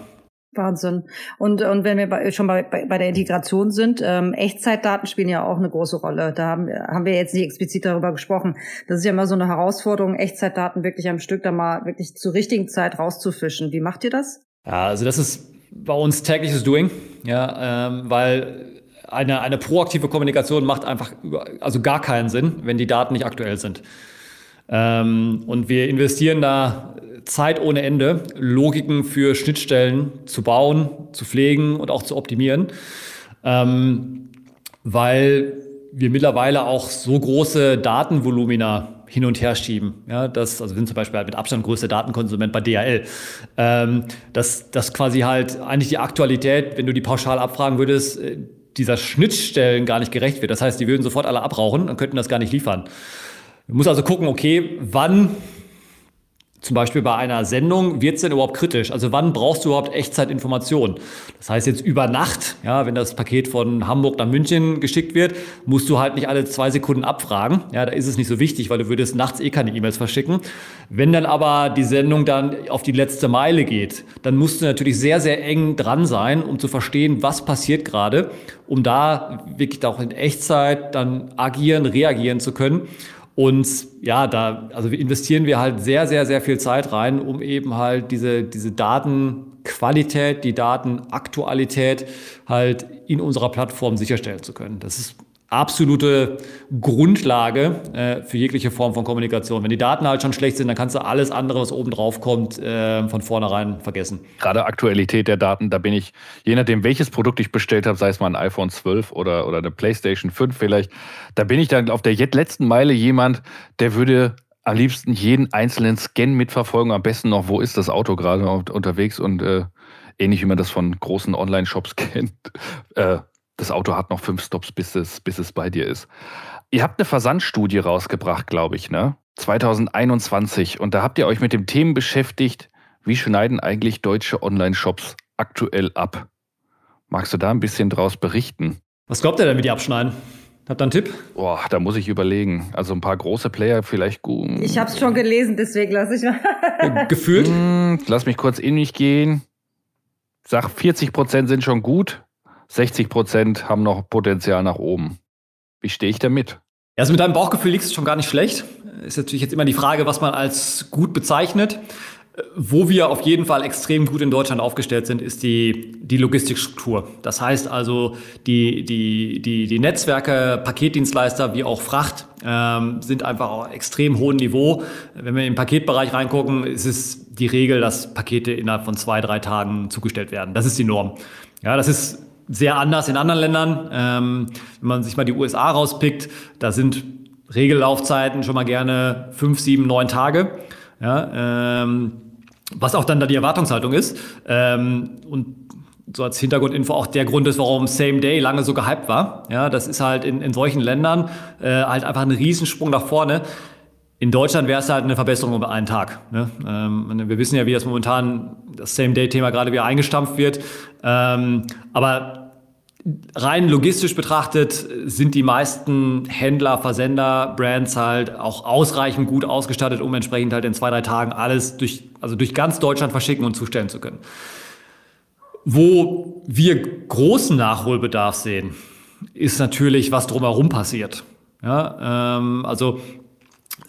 Speaker 1: Wahnsinn. Und, und wenn wir schon bei, bei, bei der Integration sind, ähm, Echtzeitdaten spielen ja auch eine große Rolle. Da haben, haben wir jetzt nicht explizit darüber gesprochen. Das ist ja immer so eine Herausforderung, Echtzeitdaten wirklich am Stück da mal wirklich zur richtigen Zeit rauszufischen. Wie macht ihr das?
Speaker 3: Ja, also das ist bei uns tägliches Doing, ja, ähm, weil eine, eine proaktive Kommunikation macht einfach also gar keinen Sinn, wenn die Daten nicht aktuell sind. Ähm, und wir investieren da Zeit ohne Ende, Logiken für Schnittstellen zu bauen, zu pflegen und auch zu optimieren, ähm, weil wir mittlerweile auch so große Datenvolumina hin und her schieben. Ja, das, also wir sind zum Beispiel halt mit Abstand größter Datenkonsument bei DHL. Ähm, dass das quasi halt eigentlich die Aktualität, wenn du die pauschal abfragen würdest, äh, dieser Schnittstellen gar nicht gerecht wird. Das heißt, die würden sofort alle abrauchen und könnten das gar nicht liefern. Man muss also gucken, okay, wann zum Beispiel bei einer Sendung wird es denn überhaupt kritisch? Also wann brauchst du überhaupt Echtzeitinformationen? Das heißt jetzt über Nacht, ja, wenn das Paket von Hamburg nach München geschickt wird, musst du halt nicht alle zwei Sekunden abfragen. Ja, da ist es nicht so wichtig, weil du würdest nachts eh keine E-Mails verschicken. Wenn dann aber die Sendung dann auf die letzte Meile geht, dann musst du natürlich sehr, sehr eng dran sein, um zu verstehen, was passiert gerade, um da wirklich auch in Echtzeit dann agieren, reagieren zu können. Und ja, da also investieren wir halt sehr, sehr, sehr viel Zeit rein, um eben halt diese, diese Datenqualität, die Datenaktualität halt in unserer Plattform sicherstellen zu können. Das ist absolute Grundlage äh, für jegliche Form von Kommunikation. Wenn die Daten halt schon schlecht sind, dann kannst du alles andere, was oben drauf kommt, äh, von vornherein vergessen.
Speaker 2: Gerade Aktualität der Daten, da bin ich, je nachdem, welches Produkt ich bestellt habe, sei es mal ein iPhone 12 oder, oder eine PlayStation 5 vielleicht, da bin ich dann auf der letzten Meile jemand, der würde am liebsten jeden einzelnen Scan mitverfolgen, am besten noch, wo ist das Auto gerade unterwegs und äh, ähnlich wie man das von großen Online-Shops kennt. Äh, das Auto hat noch fünf Stops, bis es, bis es bei dir ist. Ihr habt eine Versandstudie rausgebracht, glaube ich, ne? 2021. Und da habt ihr euch mit dem Thema beschäftigt, wie schneiden eigentlich deutsche Online-Shops aktuell ab? Magst du da ein bisschen draus berichten?
Speaker 3: Was glaubt ihr denn, wie die abschneiden? Habt ihr einen Tipp?
Speaker 2: Boah, da muss ich überlegen. Also ein paar große Player vielleicht gut.
Speaker 1: Ich habe es schon gelesen, deswegen lasse ich mal.
Speaker 3: Gefühlt?
Speaker 2: Hm, lass mich kurz in mich gehen. Sag, 40 Prozent sind schon gut. 60 Prozent haben noch Potenzial nach oben. Wie stehe ich damit?
Speaker 3: Also mit deinem Bauchgefühl liegst du schon gar nicht schlecht. Ist natürlich jetzt immer die Frage, was man als gut bezeichnet. Wo wir auf jeden Fall extrem gut in Deutschland aufgestellt sind, ist die, die Logistikstruktur. Das heißt also, die, die, die, die Netzwerke, Paketdienstleister wie auch Fracht ähm, sind einfach auf extrem hohem Niveau. Wenn wir im Paketbereich reingucken, ist es die Regel, dass Pakete innerhalb von zwei, drei Tagen zugestellt werden. Das ist die Norm. Ja, das ist sehr anders in anderen Ländern. Ähm, wenn man sich mal die USA rauspickt, da sind Regellaufzeiten schon mal gerne fünf, sieben, neun Tage. Ja, ähm, was auch dann da die Erwartungshaltung ist. Ähm, und so als Hintergrundinfo auch der Grund ist, warum Same Day lange so gehypt war. Ja, das ist halt in, in solchen Ländern äh, halt einfach ein Riesensprung nach vorne. In Deutschland wäre es halt eine Verbesserung um einen Tag. Ne? Ähm, wir wissen ja, wie das momentan das Same-Day-Thema gerade wieder eingestampft wird. Ähm, aber rein logistisch betrachtet sind die meisten Händler, Versender, Brands halt auch ausreichend gut ausgestattet, um entsprechend halt in zwei, drei Tagen alles durch, also durch ganz Deutschland verschicken und zustellen zu können. Wo wir großen Nachholbedarf sehen, ist natürlich, was drumherum passiert. Ja, ähm, also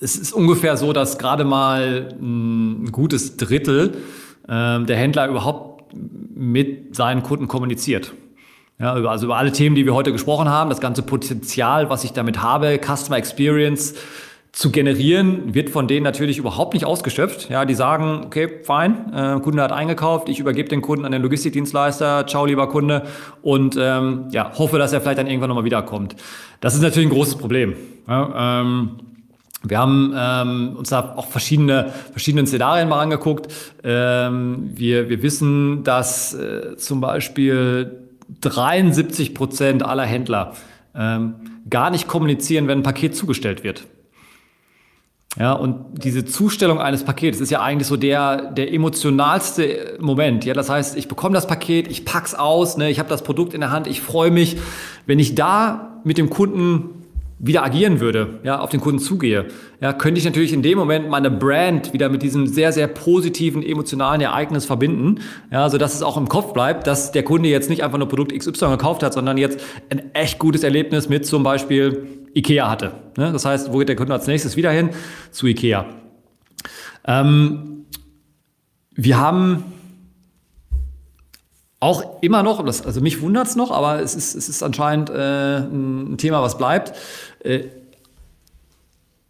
Speaker 3: es ist ungefähr so, dass gerade mal ein gutes Drittel ähm, der Händler überhaupt mit seinen Kunden kommuniziert. Ja, also über alle Themen, die wir heute gesprochen haben, das ganze Potenzial, was ich damit habe, Customer Experience zu generieren, wird von denen natürlich überhaupt nicht ausgeschöpft. Ja, die sagen, okay, fein, äh, Kunde hat eingekauft, ich übergebe den Kunden an den Logistikdienstleister, ciao lieber Kunde und ähm, ja, hoffe, dass er vielleicht dann irgendwann nochmal wiederkommt. Das ist natürlich ein großes Problem. Ja, ähm, wir haben ähm, uns da auch verschiedene, verschiedene Szenarien mal angeguckt. Ähm, wir, wir wissen, dass äh, zum Beispiel 73 Prozent aller Händler ähm, gar nicht kommunizieren, wenn ein Paket zugestellt wird. Ja, und diese Zustellung eines Pakets ist ja eigentlich so der, der emotionalste Moment. Ja, das heißt, ich bekomme das Paket, ich pack's aus, ne, ich habe das Produkt in der Hand, ich freue mich. Wenn ich da mit dem Kunden wieder agieren würde, ja, auf den Kunden zugehe, ja, könnte ich natürlich in dem Moment meine Brand wieder mit diesem sehr, sehr positiven, emotionalen Ereignis verbinden, ja, so dass es auch im Kopf bleibt, dass der Kunde jetzt nicht einfach nur Produkt XY gekauft hat, sondern jetzt ein echt gutes Erlebnis mit zum Beispiel Ikea hatte. Ne? Das heißt, wo geht der Kunde als nächstes wieder hin? Zu Ikea. Ähm, wir haben auch immer noch, also mich wundert es noch, aber es ist, es ist anscheinend äh, ein Thema, was bleibt, äh,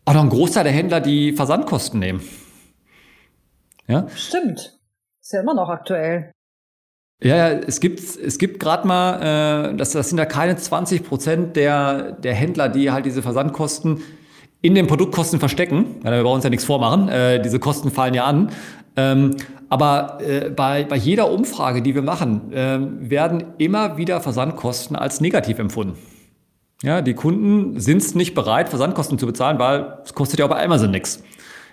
Speaker 3: auch noch ein Großteil der Händler, die Versandkosten nehmen.
Speaker 1: Ja? Stimmt. Ist ja immer noch aktuell.
Speaker 3: Ja, ja, es gibt, es gibt gerade mal, äh, das, das sind ja keine 20 Prozent der, der Händler, die halt diese Versandkosten in den Produktkosten verstecken. Ja, wir brauchen uns ja nichts vormachen. Äh, diese Kosten fallen ja an. Ähm, aber äh, bei, bei jeder Umfrage, die wir machen, äh, werden immer wieder Versandkosten als negativ empfunden. Ja, die Kunden sind nicht bereit, Versandkosten zu bezahlen, weil es kostet ja auch bei Amazon nichts.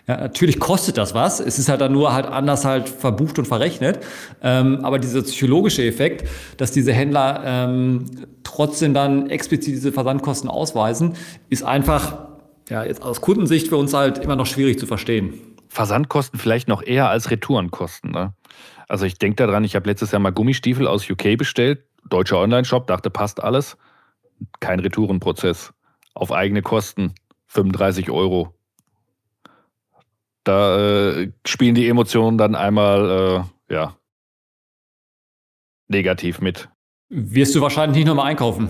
Speaker 3: Ja, natürlich kostet das was. Es ist halt dann nur halt anders halt verbucht und verrechnet. Ähm, aber dieser psychologische Effekt, dass diese Händler ähm, trotzdem dann explizit diese Versandkosten ausweisen, ist einfach ja jetzt aus Kundensicht für uns halt immer noch schwierig zu verstehen.
Speaker 2: Versandkosten vielleicht noch eher als Retourenkosten. Ne? Also ich denke daran, ich habe letztes Jahr mal Gummistiefel aus UK bestellt, deutscher Online-Shop, dachte, passt alles. Kein Retourenprozess. Auf eigene Kosten 35 Euro. Da äh, spielen die Emotionen dann einmal, äh, ja, negativ mit.
Speaker 3: Wirst du wahrscheinlich nicht nochmal einkaufen?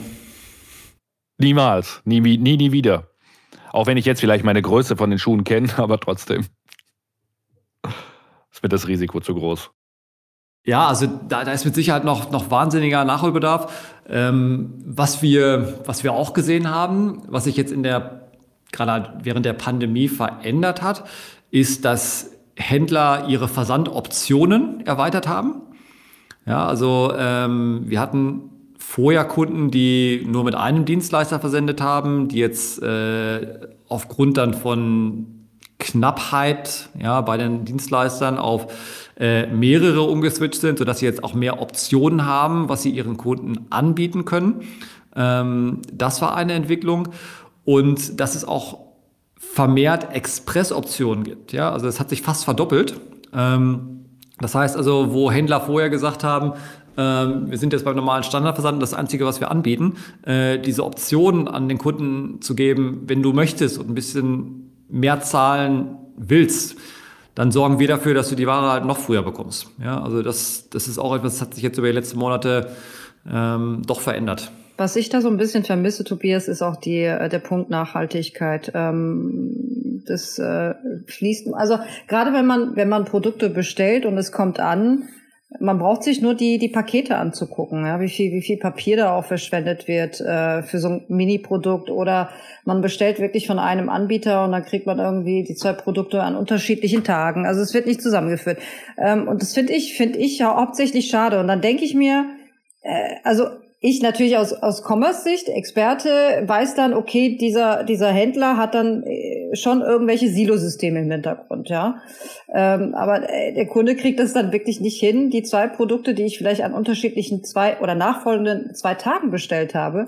Speaker 2: Niemals. Nie, nie, nie wieder. Auch wenn ich jetzt vielleicht meine Größe von den Schuhen kenne, aber trotzdem ist mir das Risiko zu groß.
Speaker 3: Ja, also da, da ist mit Sicherheit noch, noch wahnsinniger Nachholbedarf. Ähm, was, wir, was wir auch gesehen haben, was sich jetzt in der, gerade während der Pandemie verändert hat, ist, dass Händler ihre Versandoptionen erweitert haben. Ja, also ähm, wir hatten vorher Kunden, die nur mit einem Dienstleister versendet haben, die jetzt äh, aufgrund dann von Knappheit ja, bei den Dienstleistern auf äh, mehrere umgeswitcht sind, sodass sie jetzt auch mehr Optionen haben, was sie ihren Kunden anbieten können. Ähm, das war eine Entwicklung. Und dass es auch vermehrt Express-Optionen gibt. Ja? Also es hat sich fast verdoppelt. Ähm, das heißt also, wo Händler vorher gesagt haben, ähm, wir sind jetzt beim normalen Standardversand, das Einzige, was wir anbieten, äh, diese Optionen an den Kunden zu geben, wenn du möchtest und ein bisschen mehr zahlen willst, dann sorgen wir dafür, dass du die Ware halt noch früher bekommst. Ja, also das, das ist auch etwas, das hat sich jetzt über die letzten Monate ähm, doch verändert.
Speaker 1: Was ich da so ein bisschen vermisse, Tobias, ist auch die, äh, der Punkt Nachhaltigkeit. Ähm, das äh, fließt, also gerade wenn man, wenn man Produkte bestellt und es kommt an, man braucht sich nur die, die Pakete anzugucken, ja, wie viel, wie viel Papier da auch verschwendet wird äh, für so ein Mini-Produkt oder man bestellt wirklich von einem Anbieter und dann kriegt man irgendwie die zwei Produkte an unterschiedlichen Tagen. Also es wird nicht zusammengeführt. Ähm, und das finde ich, finde ich hauptsächlich schade. Und dann denke ich mir, äh, also ich natürlich aus, aus Commerce-Sicht, Experte, weiß dann, okay, dieser, dieser Händler hat dann äh, schon irgendwelche Silosysteme im Hintergrund, ja. Ähm, aber äh, der Kunde kriegt das dann wirklich nicht hin, die zwei Produkte, die ich vielleicht an unterschiedlichen zwei oder nachfolgenden zwei Tagen bestellt habe,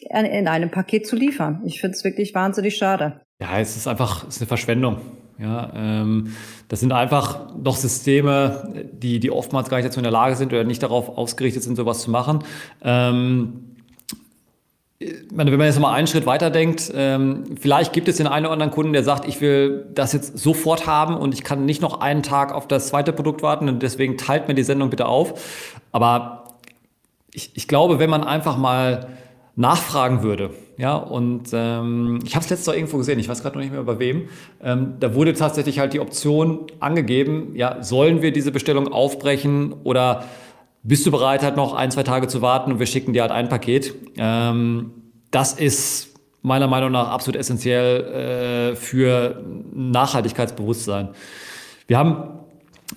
Speaker 1: in einem Paket zu liefern. Ich finde es wirklich wahnsinnig schade.
Speaker 3: Ja, es ist einfach, es ist eine Verschwendung. Ja, ähm, das sind einfach doch Systeme, die, die oftmals gar nicht dazu in der Lage sind oder nicht darauf ausgerichtet sind, sowas zu machen. Ähm, meine, wenn man jetzt mal einen Schritt weiter denkt, ähm, vielleicht gibt es den einen oder anderen Kunden, der sagt, ich will das jetzt sofort haben und ich kann nicht noch einen Tag auf das zweite Produkt warten und deswegen teilt mir die Sendung bitte auf. Aber ich, ich glaube, wenn man einfach mal nachfragen würde. Ja, und ähm, ich habe es letztes Mal irgendwo gesehen, ich weiß gerade noch nicht mehr bei wem. Ähm, da wurde tatsächlich halt die Option angegeben, ja, sollen wir diese Bestellung aufbrechen oder bist du bereit, halt noch ein, zwei Tage zu warten und wir schicken dir halt ein Paket. Ähm, das ist meiner Meinung nach absolut essentiell äh, für Nachhaltigkeitsbewusstsein. Wir haben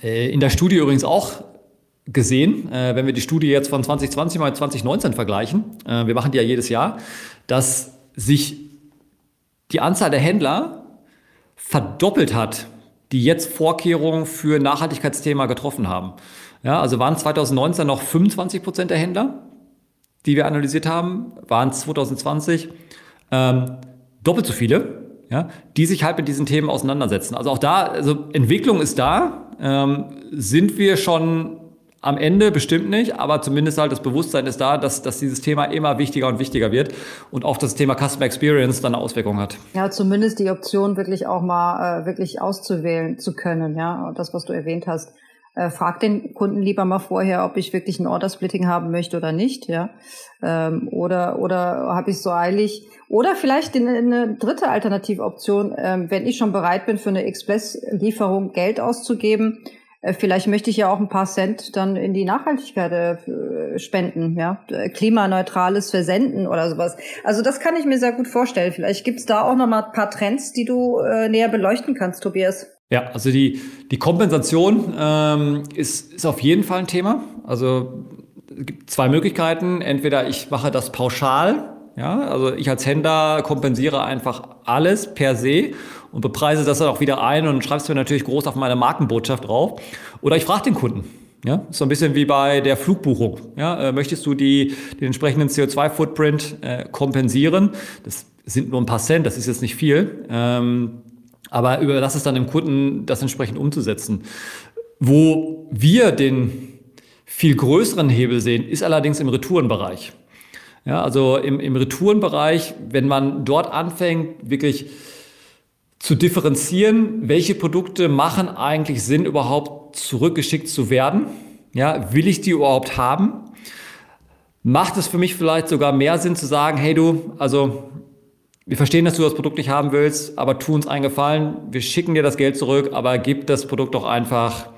Speaker 3: äh, in der Studie übrigens auch gesehen, äh, wenn wir die Studie jetzt von 2020 mal 2019 vergleichen, äh, wir machen die ja jedes Jahr, dass sich die Anzahl der Händler verdoppelt hat, die jetzt Vorkehrungen für Nachhaltigkeitsthema getroffen haben. Ja, also waren 2019 noch 25 Prozent der Händler, die wir analysiert haben, waren 2020 ähm, doppelt so viele, ja, die sich halt mit diesen Themen auseinandersetzen. Also auch da, also Entwicklung ist da. Ähm, sind wir schon am Ende bestimmt nicht, aber zumindest halt das Bewusstsein ist da, dass, dass dieses Thema immer wichtiger und wichtiger wird und auch das Thema Customer Experience dann eine Auswirkung hat.
Speaker 1: Ja, zumindest die Option wirklich auch mal äh, wirklich auszuwählen zu können, ja, das, was du erwähnt hast. Äh, frag den Kunden lieber mal vorher, ob ich wirklich ein Order-Splitting haben möchte oder nicht, ja. Ähm, oder oder habe ich so eilig. Oder vielleicht eine, eine dritte Alternativoption, ähm, wenn ich schon bereit bin, für eine Express-Lieferung Geld auszugeben, vielleicht möchte ich ja auch ein paar Cent dann in die Nachhaltigkeit äh, spenden, ja, klimaneutrales Versenden oder sowas. Also das kann ich mir sehr gut vorstellen. Vielleicht gibt's da auch noch mal ein paar Trends, die du äh, näher beleuchten kannst, Tobias.
Speaker 3: Ja, also die, die Kompensation ähm, ist, ist auf jeden Fall ein Thema. Also es gibt zwei Möglichkeiten. Entweder ich mache das pauschal, ja, also ich als Händler kompensiere einfach alles per se und bepreise das dann auch wieder ein und schreibst mir natürlich groß auf meine Markenbotschaft drauf. Oder ich frage den Kunden. Ja, so ein bisschen wie bei der Flugbuchung. Ja, äh, möchtest du die, den entsprechenden CO2-Footprint äh, kompensieren? Das sind nur ein paar Cent, das ist jetzt nicht viel. Ähm, aber überlass es dann dem Kunden, das entsprechend umzusetzen. Wo wir den viel größeren Hebel sehen, ist allerdings im Retourenbereich. Ja, also im, im Retourenbereich, wenn man dort anfängt, wirklich zu differenzieren, welche Produkte machen eigentlich Sinn, überhaupt zurückgeschickt zu werden. Ja, will ich die überhaupt haben? Macht es für mich vielleicht sogar mehr Sinn zu sagen, hey du, also wir verstehen, dass du das Produkt nicht haben willst, aber tu uns einen Gefallen, wir schicken dir das Geld zurück, aber gib das Produkt doch einfach,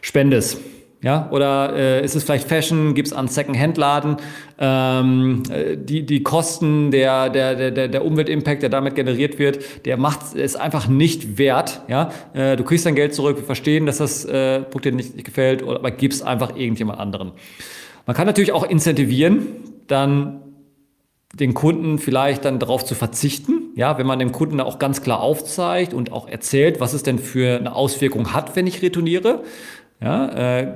Speaker 3: spende es. Ja, oder äh, ist es vielleicht Fashion? Gibt es an Second-Hand-Laden? Ähm, äh, die, die Kosten, der, der, der, der Umweltimpact, der damit generiert wird, der macht es einfach nicht wert. Ja, äh, du kriegst dein Geld zurück, wir verstehen, dass das äh, Produkt dir nicht, gefällt, aber gib es einfach irgendjemand anderen. Man kann natürlich auch incentivieren, dann den Kunden vielleicht dann darauf zu verzichten, ja, wenn man dem Kunden auch ganz klar aufzeigt und auch erzählt, was es denn für eine Auswirkung hat, wenn ich retourniere, ja, äh,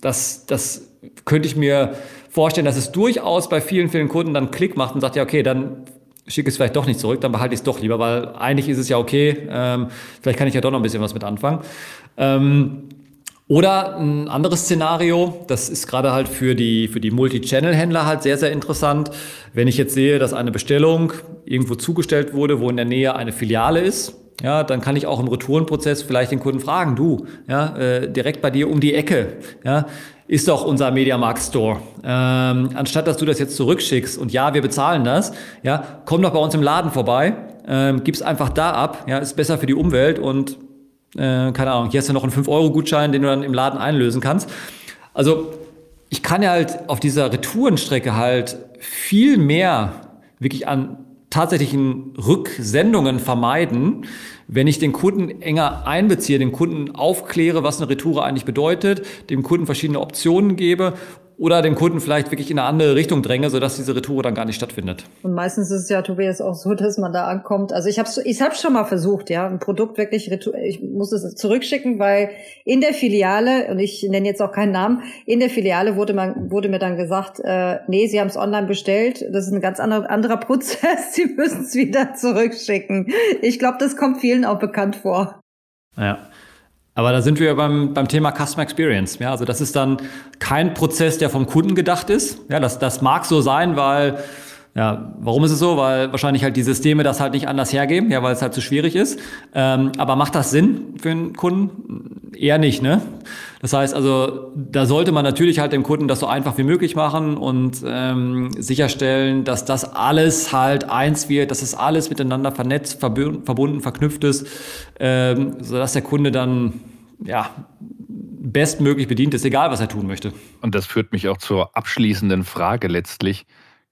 Speaker 3: das, das könnte ich mir vorstellen, dass es durchaus bei vielen, vielen Kunden dann Klick macht und sagt, ja, okay, dann schicke es vielleicht doch nicht zurück, dann behalte ich es doch lieber, weil eigentlich ist es ja okay, ähm, vielleicht kann ich ja doch noch ein bisschen was mit anfangen. Ähm, oder ein anderes Szenario, das ist gerade halt für die, für die Multi-Channel-Händler halt sehr, sehr interessant. Wenn ich jetzt sehe, dass eine Bestellung irgendwo zugestellt wurde, wo in der Nähe eine Filiale ist, ja, dann kann ich auch im Retourenprozess vielleicht den Kunden fragen, du, ja, äh, direkt bei dir um die Ecke, ja, ist doch unser Mediamarkt Store. Ähm, anstatt dass du das jetzt zurückschickst und ja, wir bezahlen das, ja, komm doch bei uns im Laden vorbei, ähm, gib's einfach da ab, ja, ist besser für die Umwelt und Äh, keine Ahnung, hier hast du noch einen 5-Euro-Gutschein, den du dann im Laden einlösen kannst. Also ich kann ja halt auf dieser Retourenstrecke halt viel mehr wirklich an tatsächlichen Rücksendungen vermeiden, wenn ich den Kunden enger einbeziehe, den Kunden aufkläre, was eine Retour eigentlich bedeutet, dem Kunden verschiedene Optionen gebe oder den Kunden vielleicht wirklich in eine andere Richtung dränge, sodass diese Retour dann gar nicht stattfindet.
Speaker 1: Und meistens ist es ja, Tobias, auch so, dass man da ankommt. Also ich habe ich hab's schon mal versucht, ja, ein Produkt wirklich, ich muss es zurückschicken, weil in der Filiale, und ich nenne jetzt auch keinen Namen, in der Filiale wurde, man, wurde mir dann gesagt, äh, nee, Sie haben es online bestellt, das ist ein ganz anderer, anderer Prozess, Sie müssen es wieder zurückschicken. Ich glaube, das kommt vielen auch bekannt vor.
Speaker 3: Ja. Aber da sind wir beim, beim Thema Customer Experience. Ja, also das ist dann kein Prozess, der vom Kunden gedacht ist. Ja, das, das mag so sein, weil ja, warum ist es so? Weil wahrscheinlich halt die Systeme das halt nicht anders hergeben, ja, weil es halt zu schwierig ist. Ähm, aber macht das Sinn für einen Kunden? Eher nicht, ne? Das heißt also, da sollte man natürlich halt dem Kunden das so einfach wie möglich machen und ähm, sicherstellen, dass das alles halt eins wird, dass es das alles miteinander vernetzt, verbunden, verknüpft ist, ähm, sodass der Kunde dann ja, bestmöglich bedient ist, egal was er tun möchte.
Speaker 2: Und das führt mich auch zur abschließenden Frage letztlich.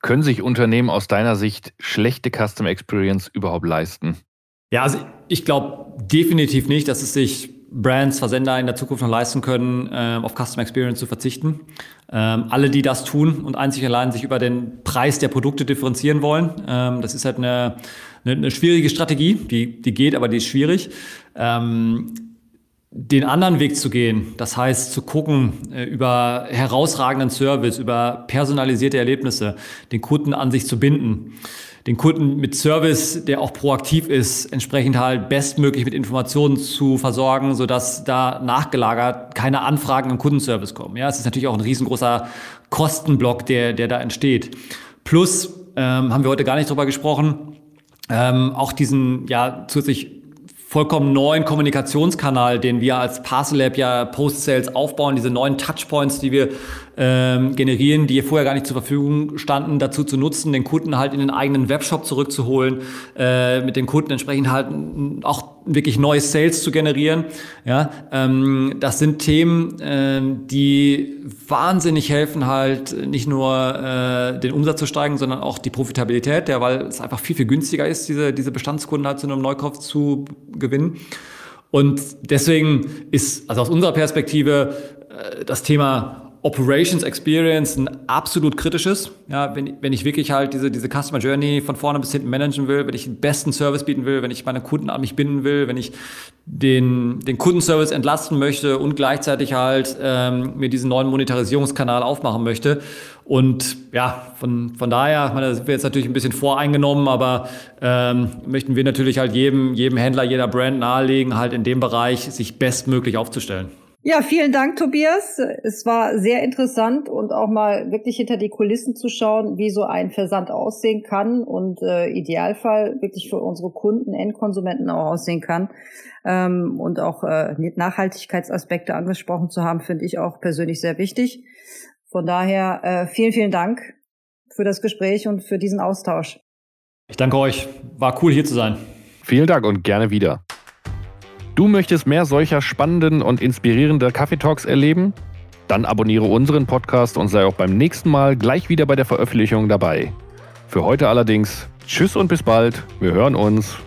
Speaker 2: Können sich Unternehmen aus deiner Sicht schlechte Custom Experience überhaupt leisten?
Speaker 3: Ja, also ich glaube definitiv nicht, dass es sich Brands, Versender in der Zukunft noch leisten können, äh, auf Custom Experience zu verzichten. Ähm, alle, die das tun und einzig allein sich über den Preis der Produkte differenzieren wollen, ähm, das ist halt eine, eine, eine, schwierige Strategie, die, die geht, aber die ist schwierig. Ähm, den anderen Weg zu gehen, das heißt zu gucken äh, über herausragenden Service, über personalisierte Erlebnisse, den Kunden an sich zu binden, den Kunden mit Service, der auch proaktiv ist, entsprechend halt bestmöglich mit Informationen zu versorgen, sodass da nachgelagert keine Anfragen im Kundenservice kommen. Ja, es ist natürlich auch ein riesengroßer Kostenblock, der, der da entsteht. Plus, ähm, haben wir heute gar nicht drüber gesprochen, ähm, auch diesen ja zusätzlich vollkommen neuen Kommunikationskanal, den wir als Parcel Lab ja Post-Sales aufbauen, diese neuen Touchpoints, die wir ähm, generieren, die hier vorher gar nicht zur Verfügung standen, dazu zu nutzen, den Kunden halt in den eigenen Webshop zurückzuholen, äh, mit den Kunden entsprechend halt auch wirklich neue Sales zu generieren. Ja, ähm, das sind Themen, äh, die wahnsinnig helfen, halt nicht nur äh, den Umsatz zu steigen, sondern auch die Profitabilität, ja, weil es einfach viel, viel günstiger ist, diese, diese Bestandskunden halt zu einem Neukauf zu gewinnen. Und deswegen ist, also aus unserer Perspektive, äh, das Thema Operations Experience ein absolut kritisches. Ja, wenn, wenn ich wirklich halt diese, diese Customer Journey von vorne bis hinten managen will, wenn ich den besten Service bieten will, wenn ich meine Kunden an mich binden will, wenn ich den, den Kundenservice entlasten möchte und gleichzeitig halt ähm, mir diesen neuen Monetarisierungskanal aufmachen möchte. Und ja, von, von daher, ich meine, da sind wir jetzt natürlich ein bisschen voreingenommen, aber ähm, möchten wir natürlich halt jedem, jedem Händler, jeder Brand nahelegen, halt in dem Bereich sich bestmöglich aufzustellen.
Speaker 1: Ja, vielen Dank, Tobias. Es war sehr interessant und auch mal wirklich hinter die Kulissen zu schauen, wie so ein Versand aussehen kann und äh, Idealfall wirklich für unsere Kunden, Endkonsumenten auch aussehen kann. Ähm, und auch äh, Nachhaltigkeitsaspekte angesprochen zu haben, finde ich auch persönlich sehr wichtig. Von daher äh, vielen, vielen Dank für das Gespräch und für diesen Austausch.
Speaker 3: Ich danke euch. War cool hier zu sein.
Speaker 2: Vielen Dank und gerne wieder. Du möchtest mehr solcher spannenden und inspirierender Kaffeetalks erleben? Dann abonniere unseren Podcast und sei auch beim nächsten Mal gleich wieder bei der Veröffentlichung dabei. Für heute allerdings Tschüss und bis bald. Wir hören uns.